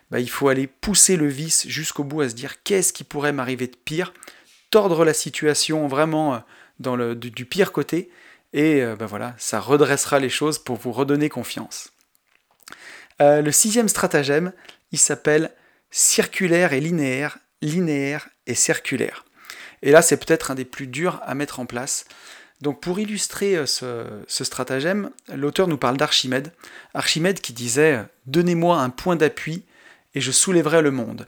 Ben, il faut aller pousser le vice jusqu'au bout à se dire qu'est-ce qui pourrait m'arriver de pire, tordre la situation vraiment euh, du, pire côté et ben voilà, ça redressera les choses pour vous redonner confiance. Euh, le sixième stratagème, il s'appelle circulaire et linéaire, linéaire et circulaire. Et là, c'est peut-être un des plus durs à mettre en place. Donc pour illustrer euh, ce, stratagème, l'auteur nous parle d'Archimède. Archimède qui disait ⁇ Donnez-moi un point d'appui et je soulèverai le monde ⁇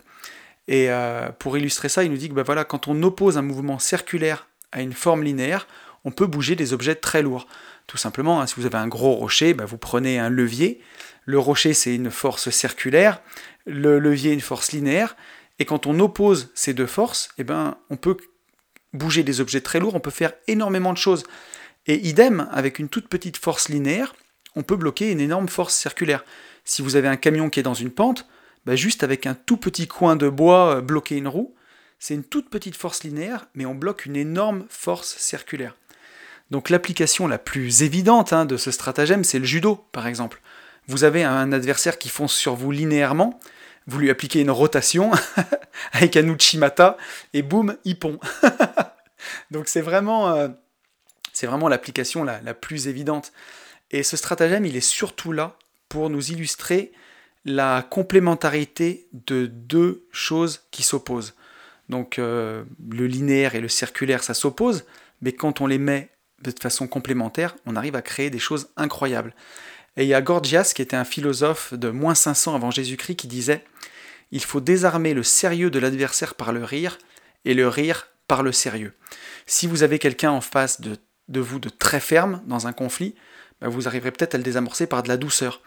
Et euh, pour illustrer ça, il nous dit que ben quand on oppose un mouvement circulaire à une forme linéaire, on peut bouger des objets très lourds. Tout simplement, hein, si vous avez un gros rocher, ben vous prenez un levier, le rocher, c'est une force circulaire, le levier, une force linéaire. Et quand on oppose ces deux forces, eh ben, on peut bouger des objets très lourds, on peut faire énormément de choses. Et idem, avec une toute petite force linéaire, on peut bloquer une énorme force circulaire. Si vous avez un camion qui est dans une pente, bah, juste avec un tout petit coin de bois euh, bloquer une roue, c'est une toute petite force linéaire, mais on bloque une énorme force circulaire. Donc l'application la plus évidente hein, de ce stratagème, c'est le judo, par exemple vous avez un adversaire qui fonce sur vous linéairement, vous lui appliquez une rotation *laughs* avec un Uchimata, et boum, il pond. *laughs* Donc c'est vraiment, euh, c'est vraiment l'application la, plus évidente. Et ce stratagème, il est surtout là pour nous illustrer la complémentarité de deux choses qui s'opposent. Donc euh, le linéaire et le circulaire, ça s'oppose, mais quand on les met de façon complémentaire, on arrive à créer des choses incroyables. Et il y a Gorgias, qui était un philosophe de moins 500 avant Jésus-Christ, qui disait Il faut désarmer le sérieux de l'adversaire par le rire, et le rire par le sérieux. Si vous avez quelqu'un en face de, vous de très ferme dans un conflit, bah, vous arriverez peut-être à le désamorcer par de la douceur.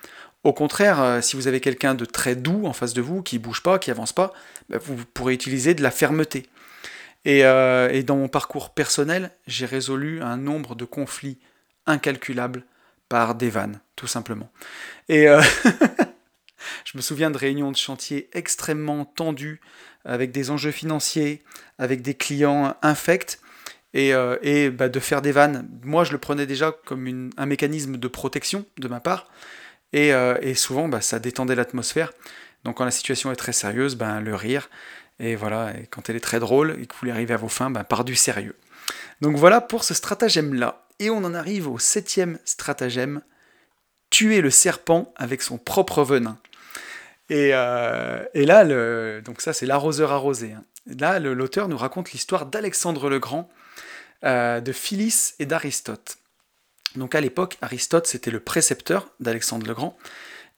Au contraire, euh, si vous avez quelqu'un de très doux en face de vous, qui bouge pas, qui avance pas, bah, vous pourrez utiliser de la fermeté. Et, euh, et dans mon parcours personnel, j'ai résolu un nombre de conflits incalculables par des vannes, tout simplement. Et euh, *laughs* je me souviens de réunions de chantier extrêmement tendues, avec des enjeux financiers, avec des clients infects, et, euh, bah, de faire des vannes. Moi, je le prenais déjà comme un mécanisme de protection de ma part, et, euh, souvent, bah, ça détendait l'atmosphère. Donc quand la situation est très sérieuse, ben, le rire Et voilà, et quand elle est très drôle et que vous voulez arriver à vos fins, ben, par du sérieux. Donc voilà pour ce stratagème-là. Et on en arrive au septième stratagème, tuer le serpent avec son propre venin. Et, euh, là, donc ça c'est l'arroseur arrosé. Hein. Là, l'auteur nous raconte l'histoire d'Alexandre le Grand, euh, de Phyllis et d'Aristote. Donc à l'époque, Aristote c'était le précepteur d'Alexandre le Grand,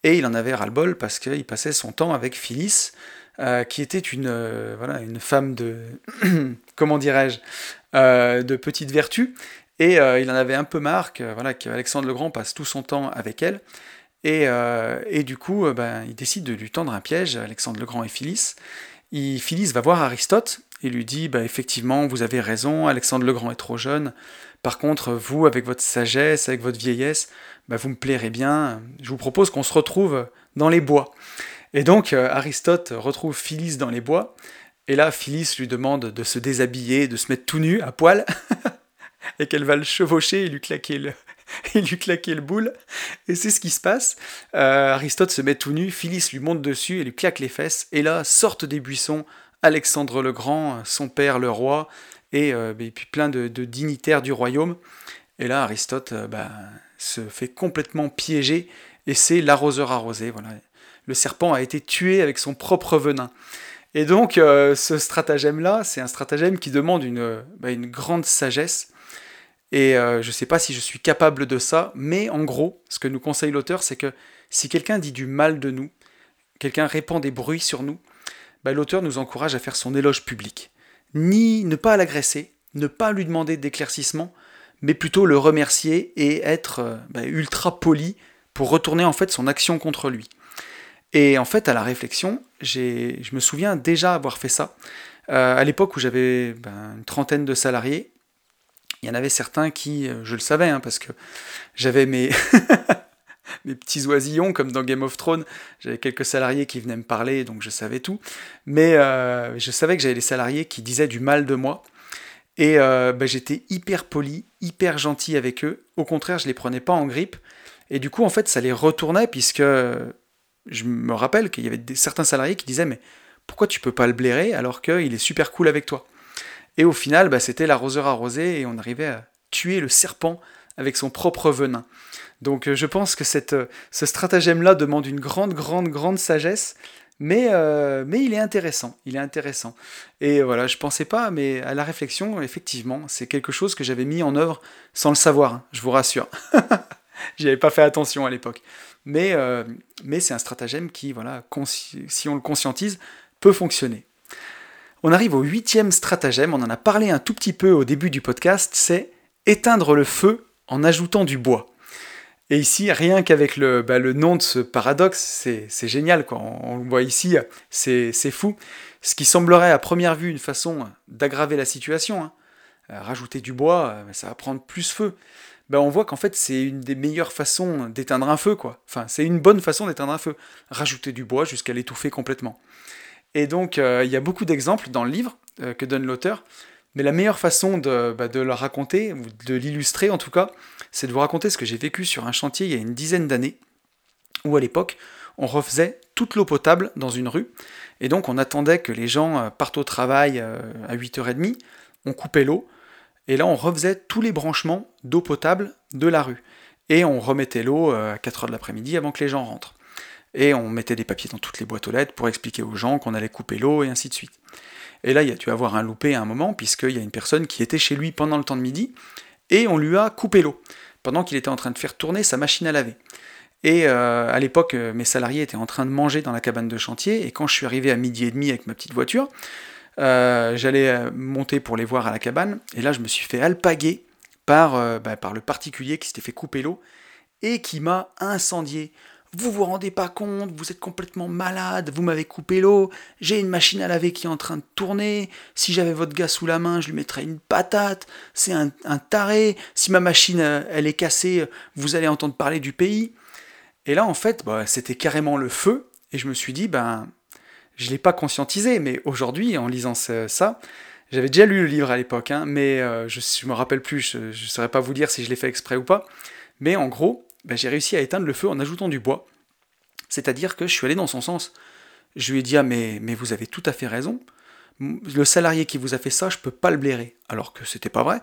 et il en avait ras-le-bol parce qu'il passait son temps avec Phyllis, euh, qui était une, femme de, *clears throat* comment dirais-je, de petite vertu, et euh, il en avait un peu marre que, voilà, qu'Alexandre le Grand passe tout son temps avec elle. Et, euh, et du coup, euh, ben, il décide de lui tendre un piège, Alexandre le Grand et Phyllis. Il, Phyllis va voir Aristote et lui dit bah, Effectivement, vous avez raison, Alexandre le Grand est trop jeune. Par contre, vous, avec votre sagesse, avec votre vieillesse, bah, vous me plairez bien. Je vous propose qu'on se retrouve dans les bois. Et donc, Aristote retrouve Phyllis dans les bois. Et là, Phyllis lui demande de se déshabiller, de se mettre tout nu, à poil. *laughs* et qu'elle va le chevaucher et lui claquer le, *laughs* et boule. Et c'est ce qui se passe. Euh, Aristote se met tout nu, Phyllis lui monte dessus et lui claque les fesses. Et là, sortent des buissons Alexandre le Grand, son père le roi, et, euh, puis plein de, dignitaires du royaume. Et là, Aristote euh, bah, se fait complètement piéger, et c'est l'arroseur arrosé. Voilà. Le serpent a été tué avec son propre venin. Et donc, ce stratagème-là, c'est un stratagème qui demande une, bah, une grande sagesse. Et euh, je ne sais pas si je suis capable de ça, mais en gros, ce que nous conseille l'auteur, c'est que si quelqu'un dit du mal de nous, quelqu'un répand des bruits sur nous, bah, l'auteur nous encourage à faire son éloge public. Ni ne pas l'agresser, ne pas lui demander d'éclaircissement, mais plutôt le remercier et être euh, bah, ultra poli pour retourner en fait son action contre lui. Et en fait, à la réflexion, je me souviens déjà avoir fait ça. Euh, à l'époque où j'avais ben, une trentaine de salariés, il y en avait certains qui, euh, je le savais, hein, parce que j'avais *laughs* mes, petits oisillons, comme dans Game of Thrones, j'avais quelques salariés qui venaient me parler, donc je savais tout. Mais euh, je savais que j'avais des salariés qui disaient du mal de moi. Et euh, ben, j'étais hyper poli, hyper gentil avec eux. Au contraire, je les prenais pas en grippe. Et du coup, en fait, ça les retournait, puisque je me rappelle qu'il y avait certains salariés qui disaient Mais pourquoi tu peux pas le blairer alors qu'il est super cool avec toi? Et au final, bah, c'était l'arroseur arrosé et on arrivait à tuer le serpent avec son propre venin. Donc euh, je pense que euh, ce stratagème-là demande une grande, grande, grande sagesse, mais, euh, mais il est intéressant. Il est intéressant. Et voilà, je pensais pas, mais à la réflexion, effectivement, c'est quelque chose que j'avais mis en œuvre sans le savoir, hein, je vous rassure. *laughs* J'y avais pas fait attention à l'époque. Mais, mais c'est un stratagème qui, voilà, si on le conscientise, peut fonctionner. On arrive au huitième stratagème, on en a parlé un tout petit peu au début du podcast, c'est éteindre le feu en ajoutant du bois. Et ici, rien qu'avec le, bah, nom de ce paradoxe, c'est génial. Quoi. On, le voit ici, c'est fou. Ce qui semblerait à première vue une façon d'aggraver la situation. Hein. Euh, rajouter du bois, euh, ça va prendre plus feu. Ben, on voit qu'en fait c'est une des meilleures façons d'éteindre un feu. quoi. Enfin, c'est une bonne façon d'éteindre un feu. Rajouter du bois jusqu'à l'étouffer complètement. Et donc, euh, il y a beaucoup d'exemples dans le livre euh, que donne l'auteur. Mais la meilleure façon de, bah, de le raconter, ou de l'illustrer en tout cas, c'est de vous raconter ce que j'ai vécu sur un chantier il y a une dizaine d'années, où à l'époque, on refaisait toute l'eau potable dans une rue. Et donc, on attendait que les gens euh, partent au travail à 8h30, on coupait l'eau, et là, on refaisait tous les branchements d'eau potable de la rue. Et on remettait l'eau à 4h de l'après-midi avant que les gens rentrent et on mettait des papiers dans toutes les boîtes aux lettres pour expliquer aux gens qu'on allait couper l'eau et ainsi de suite. Et là, il y a dû avoir un loupé à un moment, puisqu'il y a une personne qui était chez lui pendant le temps de midi, et on lui a coupé l'eau, pendant qu'il était en train de faire tourner sa machine à laver. Et euh, à l'époque, euh, mes salariés étaient en train de manger dans la cabane de chantier, et quand je suis arrivé à midi et demi avec ma petite voiture, euh, j'allais monter pour les voir à la cabane, et là je me suis fait alpaguer par, bah, par le particulier qui s'était fait couper l'eau, et qui m'a incendié vous vous rendez pas compte, vous êtes complètement malade, vous m'avez coupé l'eau, j'ai une machine à laver qui est en train de tourner, si j'avais votre gars sous la main, je lui mettrais une patate, c'est un, taré, si ma machine euh, elle est cassée, vous allez entendre parler du pays. Et là en fait, bah, c'était carrément le feu, et je me suis dit, ben, je ne l'ai pas conscientisé, mais aujourd'hui, en lisant ça, j'avais déjà lu le livre à l'époque, hein, mais euh, je ne me rappelle plus, je ne saurais pas vous dire si je l'ai fait exprès ou pas, mais en gros, ben, j'ai réussi à éteindre le feu en ajoutant du bois. C'est-à-dire que je suis allé dans son sens. Je lui ai dit ah mais, vous avez tout à fait raison. le salarié qui vous a fait ça, je peux pas le blairer. Alors que c'était pas vrai.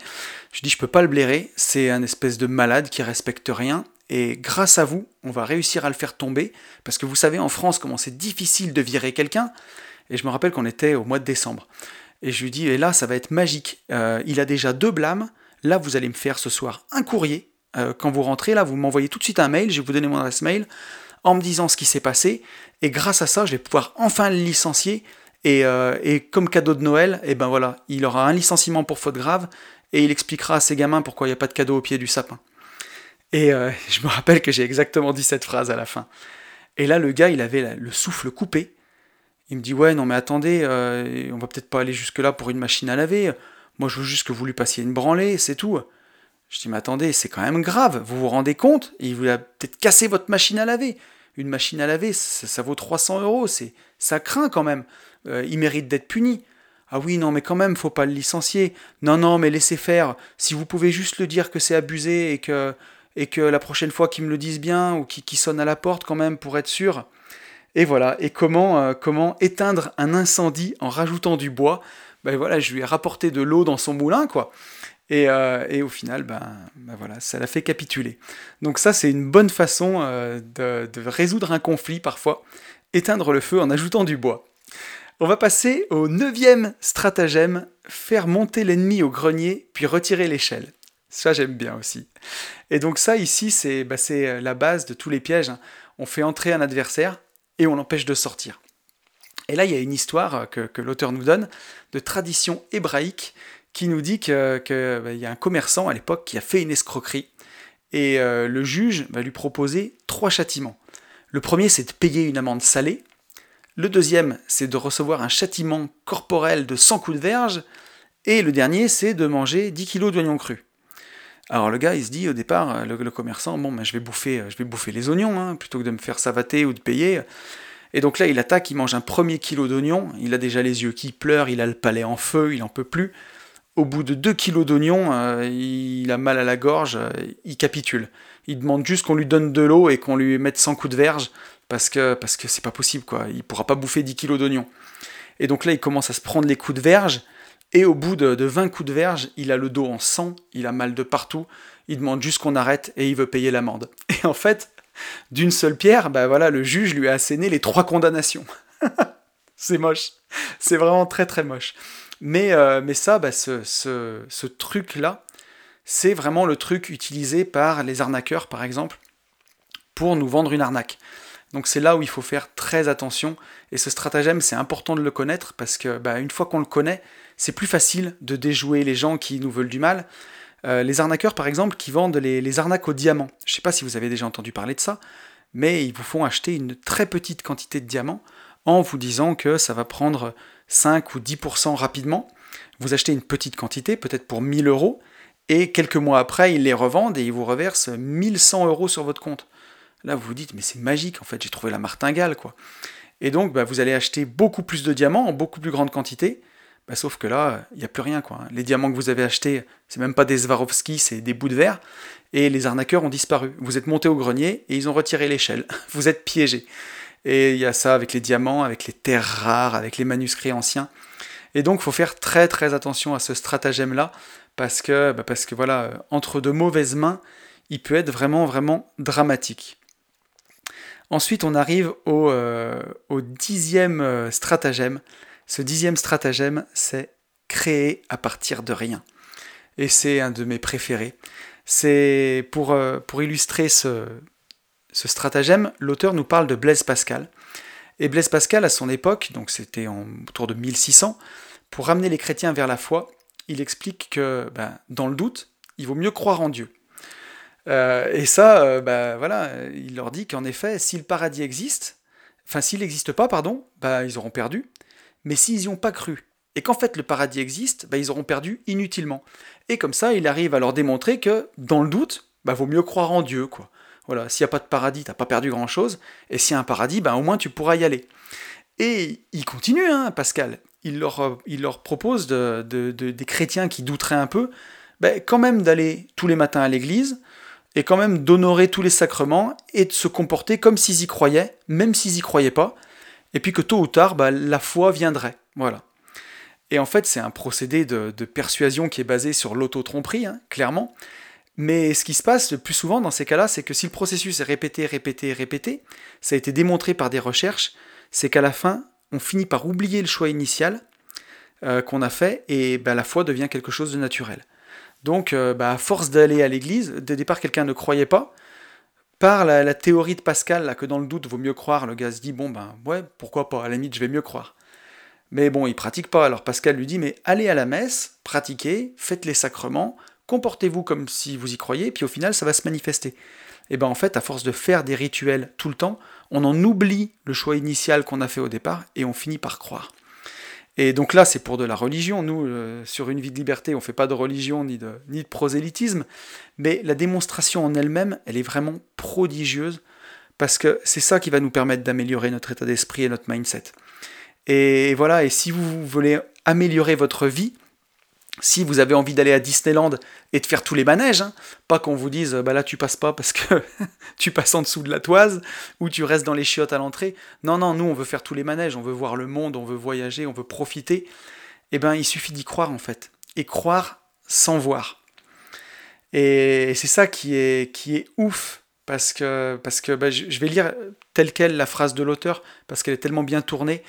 Je dis je peux pas le blairer, c'est un espèce de malade qui respecte rien. Et grâce à vous, on va réussir à le faire tomber. Parce que vous savez en France comment c'est difficile de virer quelqu'un. Et je me rappelle qu'on était au mois de décembre. Et je lui dis, et là, ça va être magique. Euh, il a déjà deux blâmes. Là, vous allez me faire ce soir un courrier. Euh, quand vous rentrez, là, vous m'envoyez tout de suite un mail. Je vais vous donner mon adresse mail en me disant ce qui s'est passé. Et grâce à ça, je vais pouvoir enfin le licencier euh, et, comme cadeau de Noël, et eh ben voilà, il aura un licenciement pour faute grave et il expliquera à ses gamins pourquoi il n'y a pas de cadeau au pied du sapin. Et euh, *laughs* je me rappelle que j'ai exactement dit cette phrase à la fin. Et là, le gars, il avait le souffle coupé. Il me dit Ouais, non, mais attendez, euh, on va peut-être pas aller jusque-là pour une machine à laver. Moi, je veux juste que vous lui passiez une branlée, c'est tout. Je dis Mais attendez, c'est quand même grave. Vous vous rendez compte? Il vous a peut-être cassé votre machine à laver. Une machine à laver, ça, vaut 300 euros. Ça craint quand même. Euh, il mérite d'être puni. Ah oui, non, mais quand même, faut pas le licencier. Non, non, mais laissez faire. Si vous pouvez juste le dire que c'est abusé et que, et que la prochaine fois qu'ils me le disent bien ou qu'ils sonnent à la porte quand même pour être sûr. Et voilà. Et comment, euh, comment éteindre un incendie en rajoutant du bois? Ben voilà, je lui ai rapporté de l'eau dans son moulin, quoi. Et, euh, au final, ben, ben, voilà, ça l'a fait capituler. Donc ça, c'est une bonne façon de, de résoudre un conflit parfois. Éteindre le feu en ajoutant du bois. On va passer au neuvième stratagème, faire monter l'ennemi au grenier, puis retirer l'échelle. Ça, j'aime bien aussi. Et donc ça, ici, c'est bah, euh, la base de tous les pièges. Hein. On fait entrer un adversaire et on l'empêche de sortir. Et là, il y a une histoire euh, que, l'auteur nous donne de tradition hébraïque qui nous dit qu'il bah, y a un commerçant à l'époque qui a fait une escroquerie. Et euh, le juge va lui proposer trois châtiments. Le premier, c'est de payer une amende salée. Le deuxième, c'est de recevoir un châtiment corporel de 100 coups de verge. Et le dernier, c'est de manger 10 kilos d'oignons crus. Alors le gars, il se dit au départ, le, commerçant, bon, ben, je, vais bouffer, je vais bouffer les oignons, hein, plutôt que de me faire savater ou de payer. Et donc là, il attaque, il mange un premier kilo d'oignons, il a déjà les yeux qui pleurent, il a le palais en feu, il n'en peut plus. Au bout de 2 kilos d'oignons, euh, il a mal à la gorge, euh, il capitule. Il demande juste qu'on lui donne de l'eau et qu'on lui mette 100 coups de verge parce que parce que c'est pas possible quoi. Il pourra pas bouffer 10 kilos d'oignons. Et donc là, il commence à se prendre les coups de verge. Et au bout de, 20 coups de verge, il a le dos en sang, il a mal de partout. Il demande juste qu'on arrête et il veut payer l'amende. *laughs* Et en fait, d'une seule pierre, bah voilà, le juge lui a asséné les trois condamnations. *laughs* c'est moche. C'est vraiment très très moche. Mais, euh, mais ça, bah, ce, truc-là, c'est vraiment le truc utilisé par les arnaqueurs, par exemple, pour nous vendre une arnaque. Donc c'est là où il faut faire très attention. Et ce stratagème, c'est important de le connaître parce que bah, une fois qu'on le connaît, c'est plus facile de déjouer les gens qui nous veulent du mal. Euh, les arnaqueurs, par exemple, qui vendent les, arnaques au diamant. Je ne sais pas si vous avez déjà entendu parler de ça, mais ils vous font acheter une très petite quantité de diamants en vous disant que ça va prendre 5 ou 10% rapidement. Vous achetez une petite quantité, peut-être pour 1000 euros, et quelques mois après, ils les revendent et ils vous reversent 1100 euros sur votre compte. Là, vous vous dites, mais c'est magique, en fait, j'ai trouvé la martingale, quoi. Et donc, bah, vous allez acheter beaucoup plus de diamants en beaucoup plus grande quantité, bah, sauf que là, il n'y a plus rien, quoi. Les diamants que vous avez achetés, c'est même pas des Swarovski, c'est des bouts de verre, et les arnaqueurs ont disparu. Vous êtes monté au grenier et ils ont retiré l'échelle. *laughs* vous êtes piégé. Et il y a ça avec les diamants, avec les terres rares, avec les manuscrits anciens. Et donc, il faut faire très très attention à ce stratagème-là, parce que, bah, parce que voilà, entre de mauvaises mains, il peut être vraiment vraiment dramatique. Ensuite, on arrive au, euh, dixième euh, stratagème. Ce dixième stratagème, c'est créer à partir de rien. Et c'est un de mes préférés. C'est pour, euh, pour illustrer ce, ce stratagème, l'auteur nous parle de Blaise Pascal. Et Blaise Pascal, à son époque, donc c'était autour de 1600, pour ramener les chrétiens vers la foi, il explique que ben, dans le doute, il vaut mieux croire en Dieu. Euh, et ça, euh, bah, voilà, il leur dit qu'en effet, si le paradis existe, enfin s'il n'existe pas, pardon, bah, ils auront perdu. Mais s'ils n'y ont pas cru, et qu'en fait le paradis existe, bah, ils auront perdu inutilement. Et comme ça, il arrive à leur démontrer que, dans le doute, vaut mieux croire en Dieu, quoi. Voilà, s'il n'y a pas de paradis, t'as pas perdu grand-chose, et s'il y a un paradis, bah, au moins tu pourras y aller. Et il continue, hein, Pascal. Il leur, propose de, des chrétiens qui douteraient un peu, bah, quand même d'aller tous les matins à l'église, et quand même d'honorer tous les sacrements et de se comporter comme s'ils y croyaient, même s'ils y croyaient pas, et puis que tôt ou tard, bah, la foi viendrait. Voilà. Et en fait, c'est un procédé de, persuasion qui est basé sur l'auto-tromperie, hein, clairement. Mais ce qui se passe le plus souvent dans ces cas-là, c'est que si le processus est répété, répété, répété, ça a été démontré par des recherches, c'est qu'à la fin, on finit par oublier le choix initial euh, qu'on a fait et bah, la foi devient quelque chose de naturel. Donc, euh, bah, à force d'aller à l'église, de départ, quelqu'un ne croyait pas. Par la, théorie de Pascal, là, que dans le doute, vaut mieux croire, le gars se dit, bon, ben ouais, pourquoi pas, à la limite, je vais mieux croire. Mais bon, il pratique pas. Alors Pascal lui dit, mais allez à la messe, pratiquez, faites les sacrements, comportez-vous comme si vous y croyez, puis au final, ça va se manifester. Et bien en fait, à force de faire des rituels tout le temps, on en oublie le choix initial qu'on a fait au départ et on finit par croire. Et donc là, c'est pour de la religion. Nous, euh, sur une vie de liberté, on ne fait pas de religion ni de, ni de prosélytisme, mais la démonstration en elle-même, elle est vraiment prodigieuse, parce que c'est ça qui va nous permettre d'améliorer notre état d'esprit et notre mindset. Et voilà, et si vous voulez améliorer votre vie, si vous avez envie d'aller à Disneyland et de faire tous les manèges, hein, pas qu'on vous dise bah là tu passes pas parce que *laughs* tu passes en dessous de la toise ou tu restes dans les chiottes à l'entrée. Non, non, nous on veut faire tous les manèges, on veut voir le monde, on veut voyager, on veut profiter. Eh bien, il suffit d'y croire en fait. Et croire sans voir. Et c'est ça qui est, ouf parce que, parce que bah, je vais lire telle quelle la phrase de l'auteur parce qu'elle est tellement bien tournée.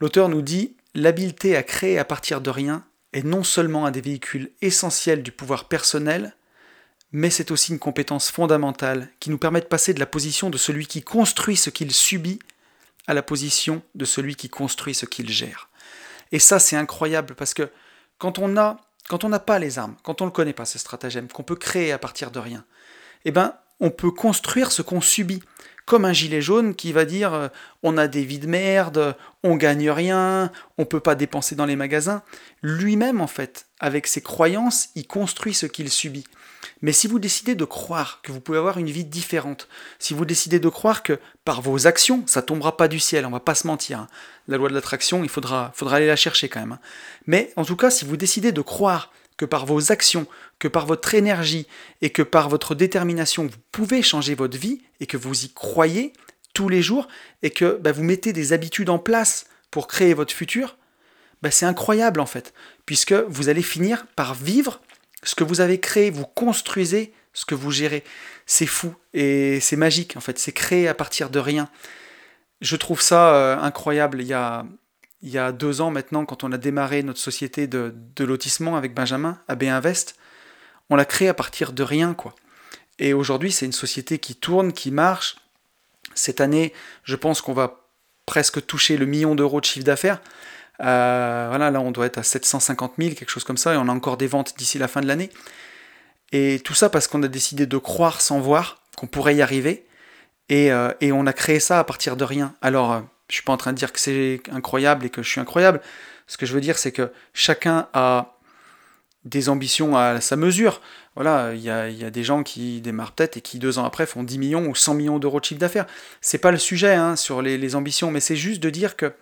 L'auteur nous dit L'habileté à créer à partir de rien est non seulement un des véhicules essentiels du pouvoir personnel, mais c'est aussi une compétence fondamentale qui nous permet de passer de la position de celui qui construit ce qu'il subit à la position de celui qui construit ce qu'il gère. Et ça, c'est incroyable parce que quand on a, quand on n'a pas les armes, quand on ne connaît pas ce stratagème, qu'on peut créer à partir de rien, eh ben, on peut construire ce qu'on subit comme un gilet jaune qui va dire euh, on a des vies de merde, on gagne rien, on peut pas dépenser dans les magasins. Lui-même, en fait, avec ses croyances, il construit ce qu'il subit. Mais si vous décidez de croire que vous pouvez avoir une vie différente, si vous décidez de croire que par vos actions, ça tombera pas du ciel, on va pas se mentir. Hein. La loi de l'attraction, il faudra, aller la chercher quand même. Hein. Mais en tout cas, si vous décidez de croire que par vos actions, que par votre énergie et que par votre détermination, vous pouvez changer votre vie et que vous y croyez tous les jours et que bah, vous mettez des habitudes en place pour créer votre futur, bah, c'est incroyable en fait, puisque vous allez finir par vivre ce que vous avez créé, vous construisez ce que vous gérez. C'est fou et c'est magique en fait, c'est créé à partir de rien. Je trouve ça euh, incroyable. Il y a, il y a deux ans maintenant, quand on a démarré notre société de, lotissement avec Benjamin, AB Invest, on l'a créé à partir de rien, quoi. Et aujourd'hui, c'est une société qui tourne, qui marche. Cette année, je pense qu'on va presque toucher le million d'euros de chiffre d'affaires. Euh, voilà, là, on doit être à 750 000, quelque chose comme ça, et on a encore des ventes d'ici la fin de l'année. Et tout ça parce qu'on a décidé de croire sans voir qu'on pourrait y arriver. Et, euh, et, on a créé ça à partir de rien. Alors, euh, je suis pas en train de dire que c'est incroyable et que je suis incroyable. Ce que je veux dire, c'est que chacun a des ambitions à sa mesure. Voilà, il y a, des gens qui démarrent peut-être et qui deux ans après font 10 millions ou 100 millions d'euros de chiffre d'affaires. C'est pas le sujet hein, sur les, ambitions, mais c'est juste de dire que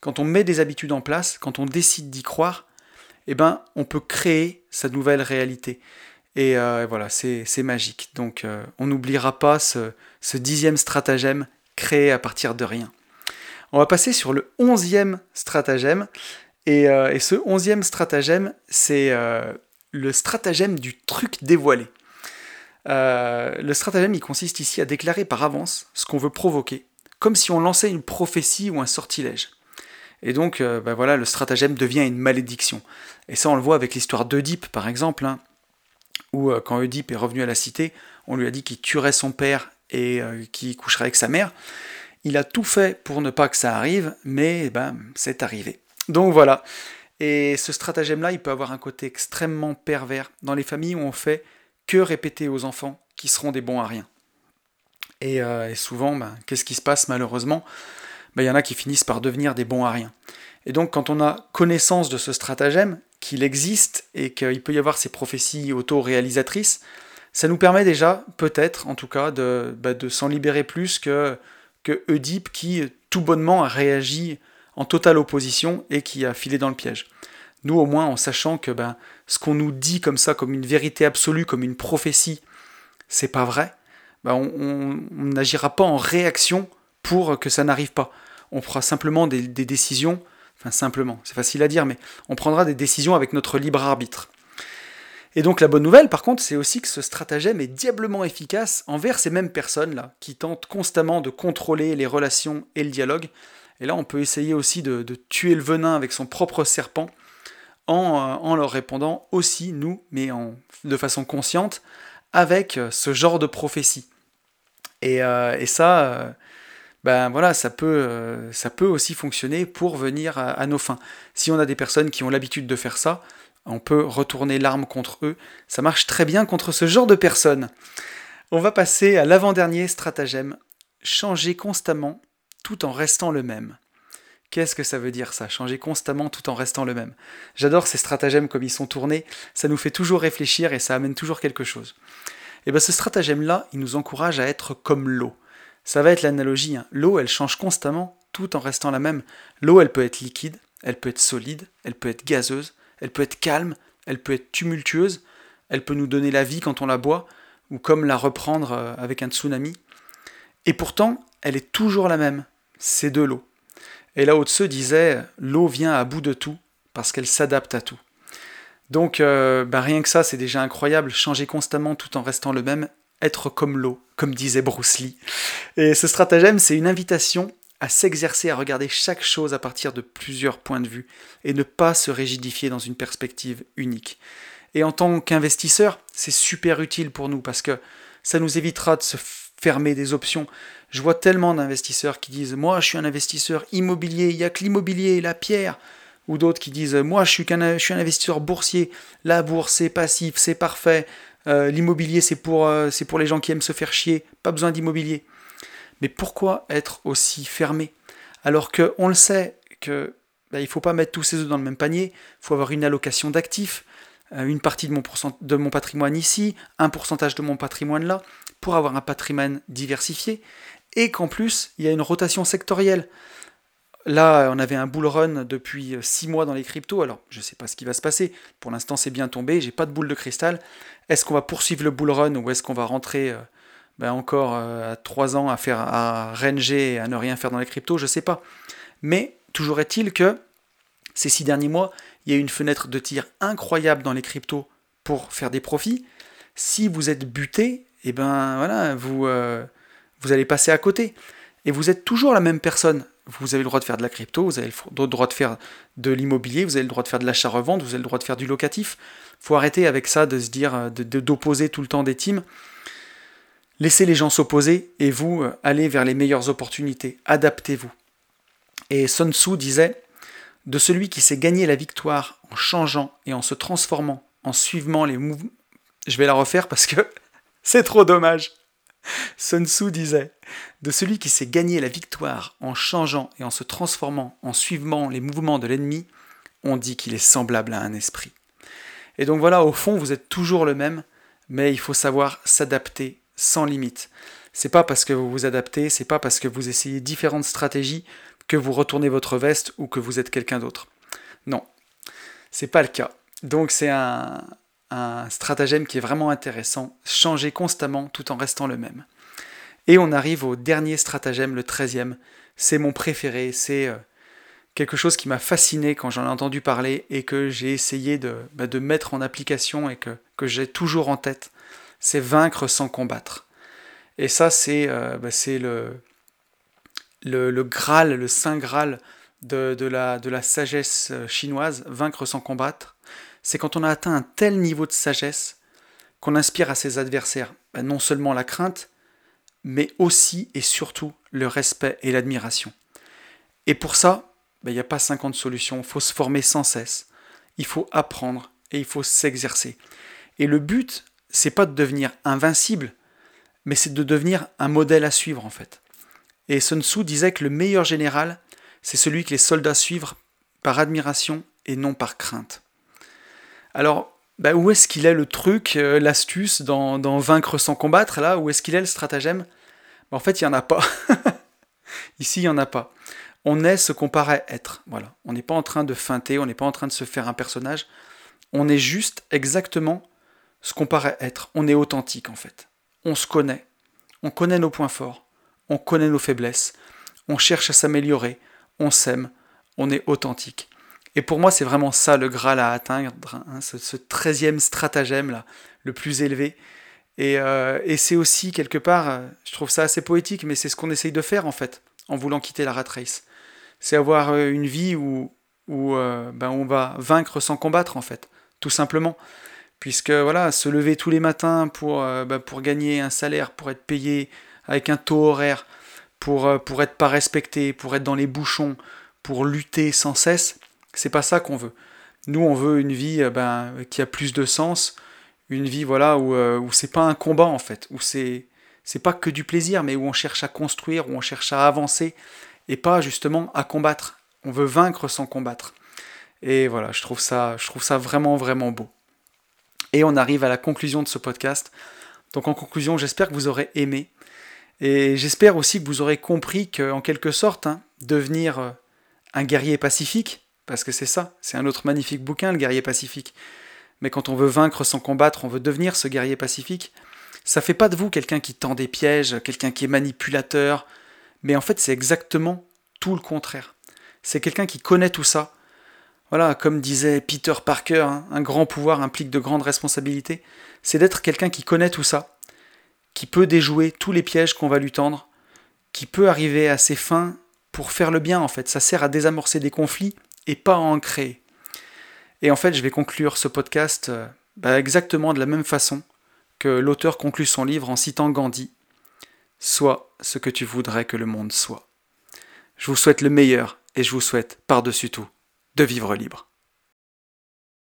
quand on met des habitudes en place, quand on décide d'y croire, eh ben, on peut créer sa nouvelle réalité. Et euh, voilà, c'est magique. Donc euh, on n'oubliera pas ce, ce dixième stratagème créé à partir de rien. On va passer sur le onzième stratagème. Euh, et, ce onzième stratagème, c'est euh, le stratagème du truc dévoilé. Euh, le stratagème, il consiste ici à déclarer par avance ce qu'on veut provoquer, comme si on lançait une prophétie ou un sortilège. Et donc, bah voilà, le stratagème devient une malédiction. Et ça, on le voit avec l'histoire d'Oedipe, par exemple, hein, où quand Oedipe est revenu à la cité, on lui a dit qu'il tuerait son père et qu'il coucherait avec sa mère. Il a tout fait pour ne pas que ça arrive, mais ben, c'est arrivé. Donc voilà. Et ce stratagème-là, il peut avoir un côté extrêmement pervers dans les familles où on fait que répéter aux enfants qui seront des bons à rien. Et, euh, souvent, ben, qu'est-ce qui se passe malheureusement? Ben, Il y en a qui finissent par devenir des bons à rien. Et donc quand on a connaissance de ce stratagème, qu'il existe et qu'il peut y avoir ces prophéties auto-réalisatrices, ça nous permet déjà, peut-être en tout cas, de, ben, de s'en libérer plus que que Oedipe qui tout bonnement a réagi en totale opposition et qui a filé dans le piège. Nous au moins en sachant que ben, ce qu'on nous dit comme ça, comme une vérité absolue, comme une prophétie, c'est pas vrai, ben, on n'agira pas en réaction pour que ça n'arrive pas. On fera simplement des, décisions Enfin, simplement, c'est facile à dire, mais on prendra des décisions avec notre libre arbitre. Et donc la bonne nouvelle, par contre, c'est aussi que ce stratagème est diablement efficace envers ces mêmes personnes-là, qui tentent constamment de contrôler les relations et le dialogue. Et là, on peut essayer aussi de, tuer le venin avec son propre serpent, en, euh, leur répondant aussi, nous, mais de façon consciente, avec euh, ce genre de prophétie. Et, euh, ça, ben voilà, ça peut, ça peut aussi fonctionner pour venir à nos fins. Si on a des personnes qui ont l'habitude de faire ça, on peut retourner l'arme contre eux. Ça marche très bien contre ce genre de personnes. On va passer à l'avant-dernier stratagème. Changer constamment tout en restant le même. Qu'est-ce que ça veut dire ça Changer constamment tout en restant le même? J'adore ces stratagèmes comme ils sont tournés, ça nous fait toujours réfléchir et ça amène toujours quelque chose. Et eh bien ce stratagème-là, il nous encourage à être comme l'eau. Ça va être l'analogie. Hein. L'eau, elle change constamment tout en restant la même. L'eau, elle peut être liquide, elle peut être solide, elle peut être gazeuse, elle peut être calme, elle peut être tumultueuse, elle peut nous donner la vie quand on la boit, ou comme la reprendre euh, avec un tsunami. Et pourtant, elle est toujours la même, c'est de l'eau. Et là, Tse disait, l'eau vient à bout de tout, parce qu'elle s'adapte à tout. Donc, euh, bah, rien que ça, c'est déjà incroyable, changer constamment tout en restant le même, être comme l'eau, comme disait Bruce Lee. Et ce stratagème, c'est une invitation à s'exercer à regarder chaque chose à partir de plusieurs points de vue et ne pas se rigidifier dans une perspective unique. Et en tant qu'investisseur, c'est super utile pour nous parce que ça nous évitera de se fermer des options. Je vois tellement d'investisseurs qui disent Moi, je suis un investisseur immobilier, il n'y a que l'immobilier, la pierre. Ou d'autres qui disent Moi, je suis, un investisseur boursier, la bourse, c'est passif, c'est parfait. Euh, l'immobilier, euh, c'est pour les gens qui aiment se faire chier, pas besoin d'immobilier. Mais pourquoi être aussi fermé? Alors qu'on le sait que bah, il ne faut pas mettre tous ses œufs dans le même panier, il faut avoir une allocation d'actifs, euh, une partie de mon, patrimoine ici, un pourcentage de mon patrimoine là, pour avoir un patrimoine diversifié, et qu'en plus, il y a une rotation sectorielle. Là, on avait un bull run depuis 6 mois dans les cryptos, alors je ne sais pas ce qui va se passer. Pour l'instant, c'est bien tombé, j'ai pas de boule de cristal. Est-ce qu'on va poursuivre le bull run ou est-ce qu'on va rentrer euh, ben encore euh, à 3 ans à faire à ranger à ne rien faire dans les cryptos, je sais pas. Mais toujours est-il que ces six derniers mois, il y a eu une fenêtre de tir incroyable dans les cryptos pour faire des profits. Si vous êtes buté, et eh ben voilà, vous, euh, vous allez passer à côté. Et vous êtes toujours la même personne. Vous avez le droit de faire de la crypto, vous avez le droit de faire de l'immobilier, vous avez le droit de faire de l'achat-revente, vous avez le droit de faire du locatif. faut arrêter avec ça de se dire, euh, d'opposer tout le temps des teams. Laissez les gens s'opposer et vous euh, allez vers les meilleures opportunités. Adaptez-vous. Et Sun Tzu disait De celui qui sait gagner la victoire en changeant et en se transformant, en suivant les mouvements. Je vais la refaire parce que *laughs* c'est trop dommage. Sun Tzu disait De celui qui sait gagner la victoire en changeant et en se transformant, en suivant les mouvements de l'ennemi, on dit qu'il est semblable à un esprit. Et donc voilà, au fond, vous êtes toujours le même, mais il faut savoir s'adapter sans limite. C'est pas parce que vous vous adaptez, c'est pas parce que vous essayez différentes stratégies que vous retournez votre veste ou que vous êtes quelqu'un d'autre. Non, c'est pas le cas. Donc c'est un, un stratagème qui est vraiment intéressant, changer constamment tout en restant le même. Et on arrive au dernier stratagème, le treizième. C'est mon préféré, c'est euh, quelque chose qui m'a fasciné quand j'en ai entendu parler et que j'ai essayé de, bah, de, mettre en application et que, que j'ai toujours en tête c'est vaincre sans combattre. Et ça, c'est euh, bah, le, le, Graal, le Saint Graal de, la, de la sagesse euh, chinoise, vaincre sans combattre. C'est quand on a atteint un tel niveau de sagesse qu'on inspire à ses adversaires bah, non seulement la crainte, mais aussi et surtout le respect et l'admiration. Et pour ça, bah, il n'y a pas 50 solutions, il faut se former sans cesse, il faut apprendre et il faut s'exercer. Et le but, c'est pas de devenir invincible, mais c'est de devenir un modèle à suivre en fait. Et Sun Tzu disait que le meilleur général, c'est celui que les soldats suivent par admiration et non par crainte. Alors, bah, où est-ce qu'il est le truc, euh, l'astuce dans, vaincre sans combattre, là? Où est-ce qu'il est le stratagème? Bah, En fait, il n'y en a pas. *laughs* Ici, il n'y en a pas. On est ce qu'on paraît être. Voilà. On n'est pas en train de feinter, on n'est pas en train de se faire un personnage. On est juste exactement ce qu'on paraît être. On est authentique en fait. On se connaît. On connaît nos points forts. On connaît nos faiblesses. On cherche à s'améliorer. On s'aime. on est authentique. Et pour moi, c'est vraiment ça le Graal à atteindre, hein, ce, treizième stratagème là, le plus élevé. Euh, et, c'est aussi quelque part, euh, je trouve ça assez poétique, mais c'est ce qu'on essaye de faire en fait, en voulant quitter la rat race. C'est avoir euh, une vie où, où ben, on va vaincre sans combattre en fait, tout simplement. Puisque voilà, se lever tous les matins pour, ben, pour gagner un salaire, pour être payé avec un taux horaire, pour, pour être pas respecté, pour être dans les bouchons, pour lutter sans cesse, c'est pas ça qu'on veut. Nous, on veut une vie ben, qui a plus de sens, une vie voilà où, euh, où c'est pas un combat en fait, où c'est c'est pas que du plaisir, mais où on cherche à construire, où on cherche à avancer, et pas justement à combattre. On veut vaincre sans combattre. Et voilà, je trouve ça, je trouve ça vraiment vraiment beau. Et on arrive à la conclusion de ce podcast. Donc en conclusion, j'espère que vous aurez aimé. Et j'espère aussi que vous aurez compris qu'en quelque sorte, hein, devenir euh, un guerrier pacifique, parce que c'est ça, c'est un autre magnifique bouquin, le guerrier pacifique, mais quand on veut vaincre sans combattre, on veut devenir ce guerrier pacifique, ça fait pas de vous quelqu'un qui tend des pièges, quelqu'un qui est manipulateur, mais en fait c'est exactement tout le contraire. C'est quelqu'un qui connaît tout ça. Voilà, comme disait Peter Parker, hein, un grand pouvoir implique de grandes responsabilités. C'est d'être quelqu'un qui connaît tout ça, qui peut déjouer tous les pièges qu'on va lui tendre, qui peut arriver à ses fins pour faire le bien en fait. Ça sert à désamorcer des conflits et pas à en créer. Et en fait, je vais conclure ce podcast euh, bah, exactement de la même façon que l'auteur conclut son livre en citant Gandhi. Sois ce que tu voudrais que le monde soit. Je vous souhaite le meilleur et je vous souhaite, par-dessus tout, de vivre libre.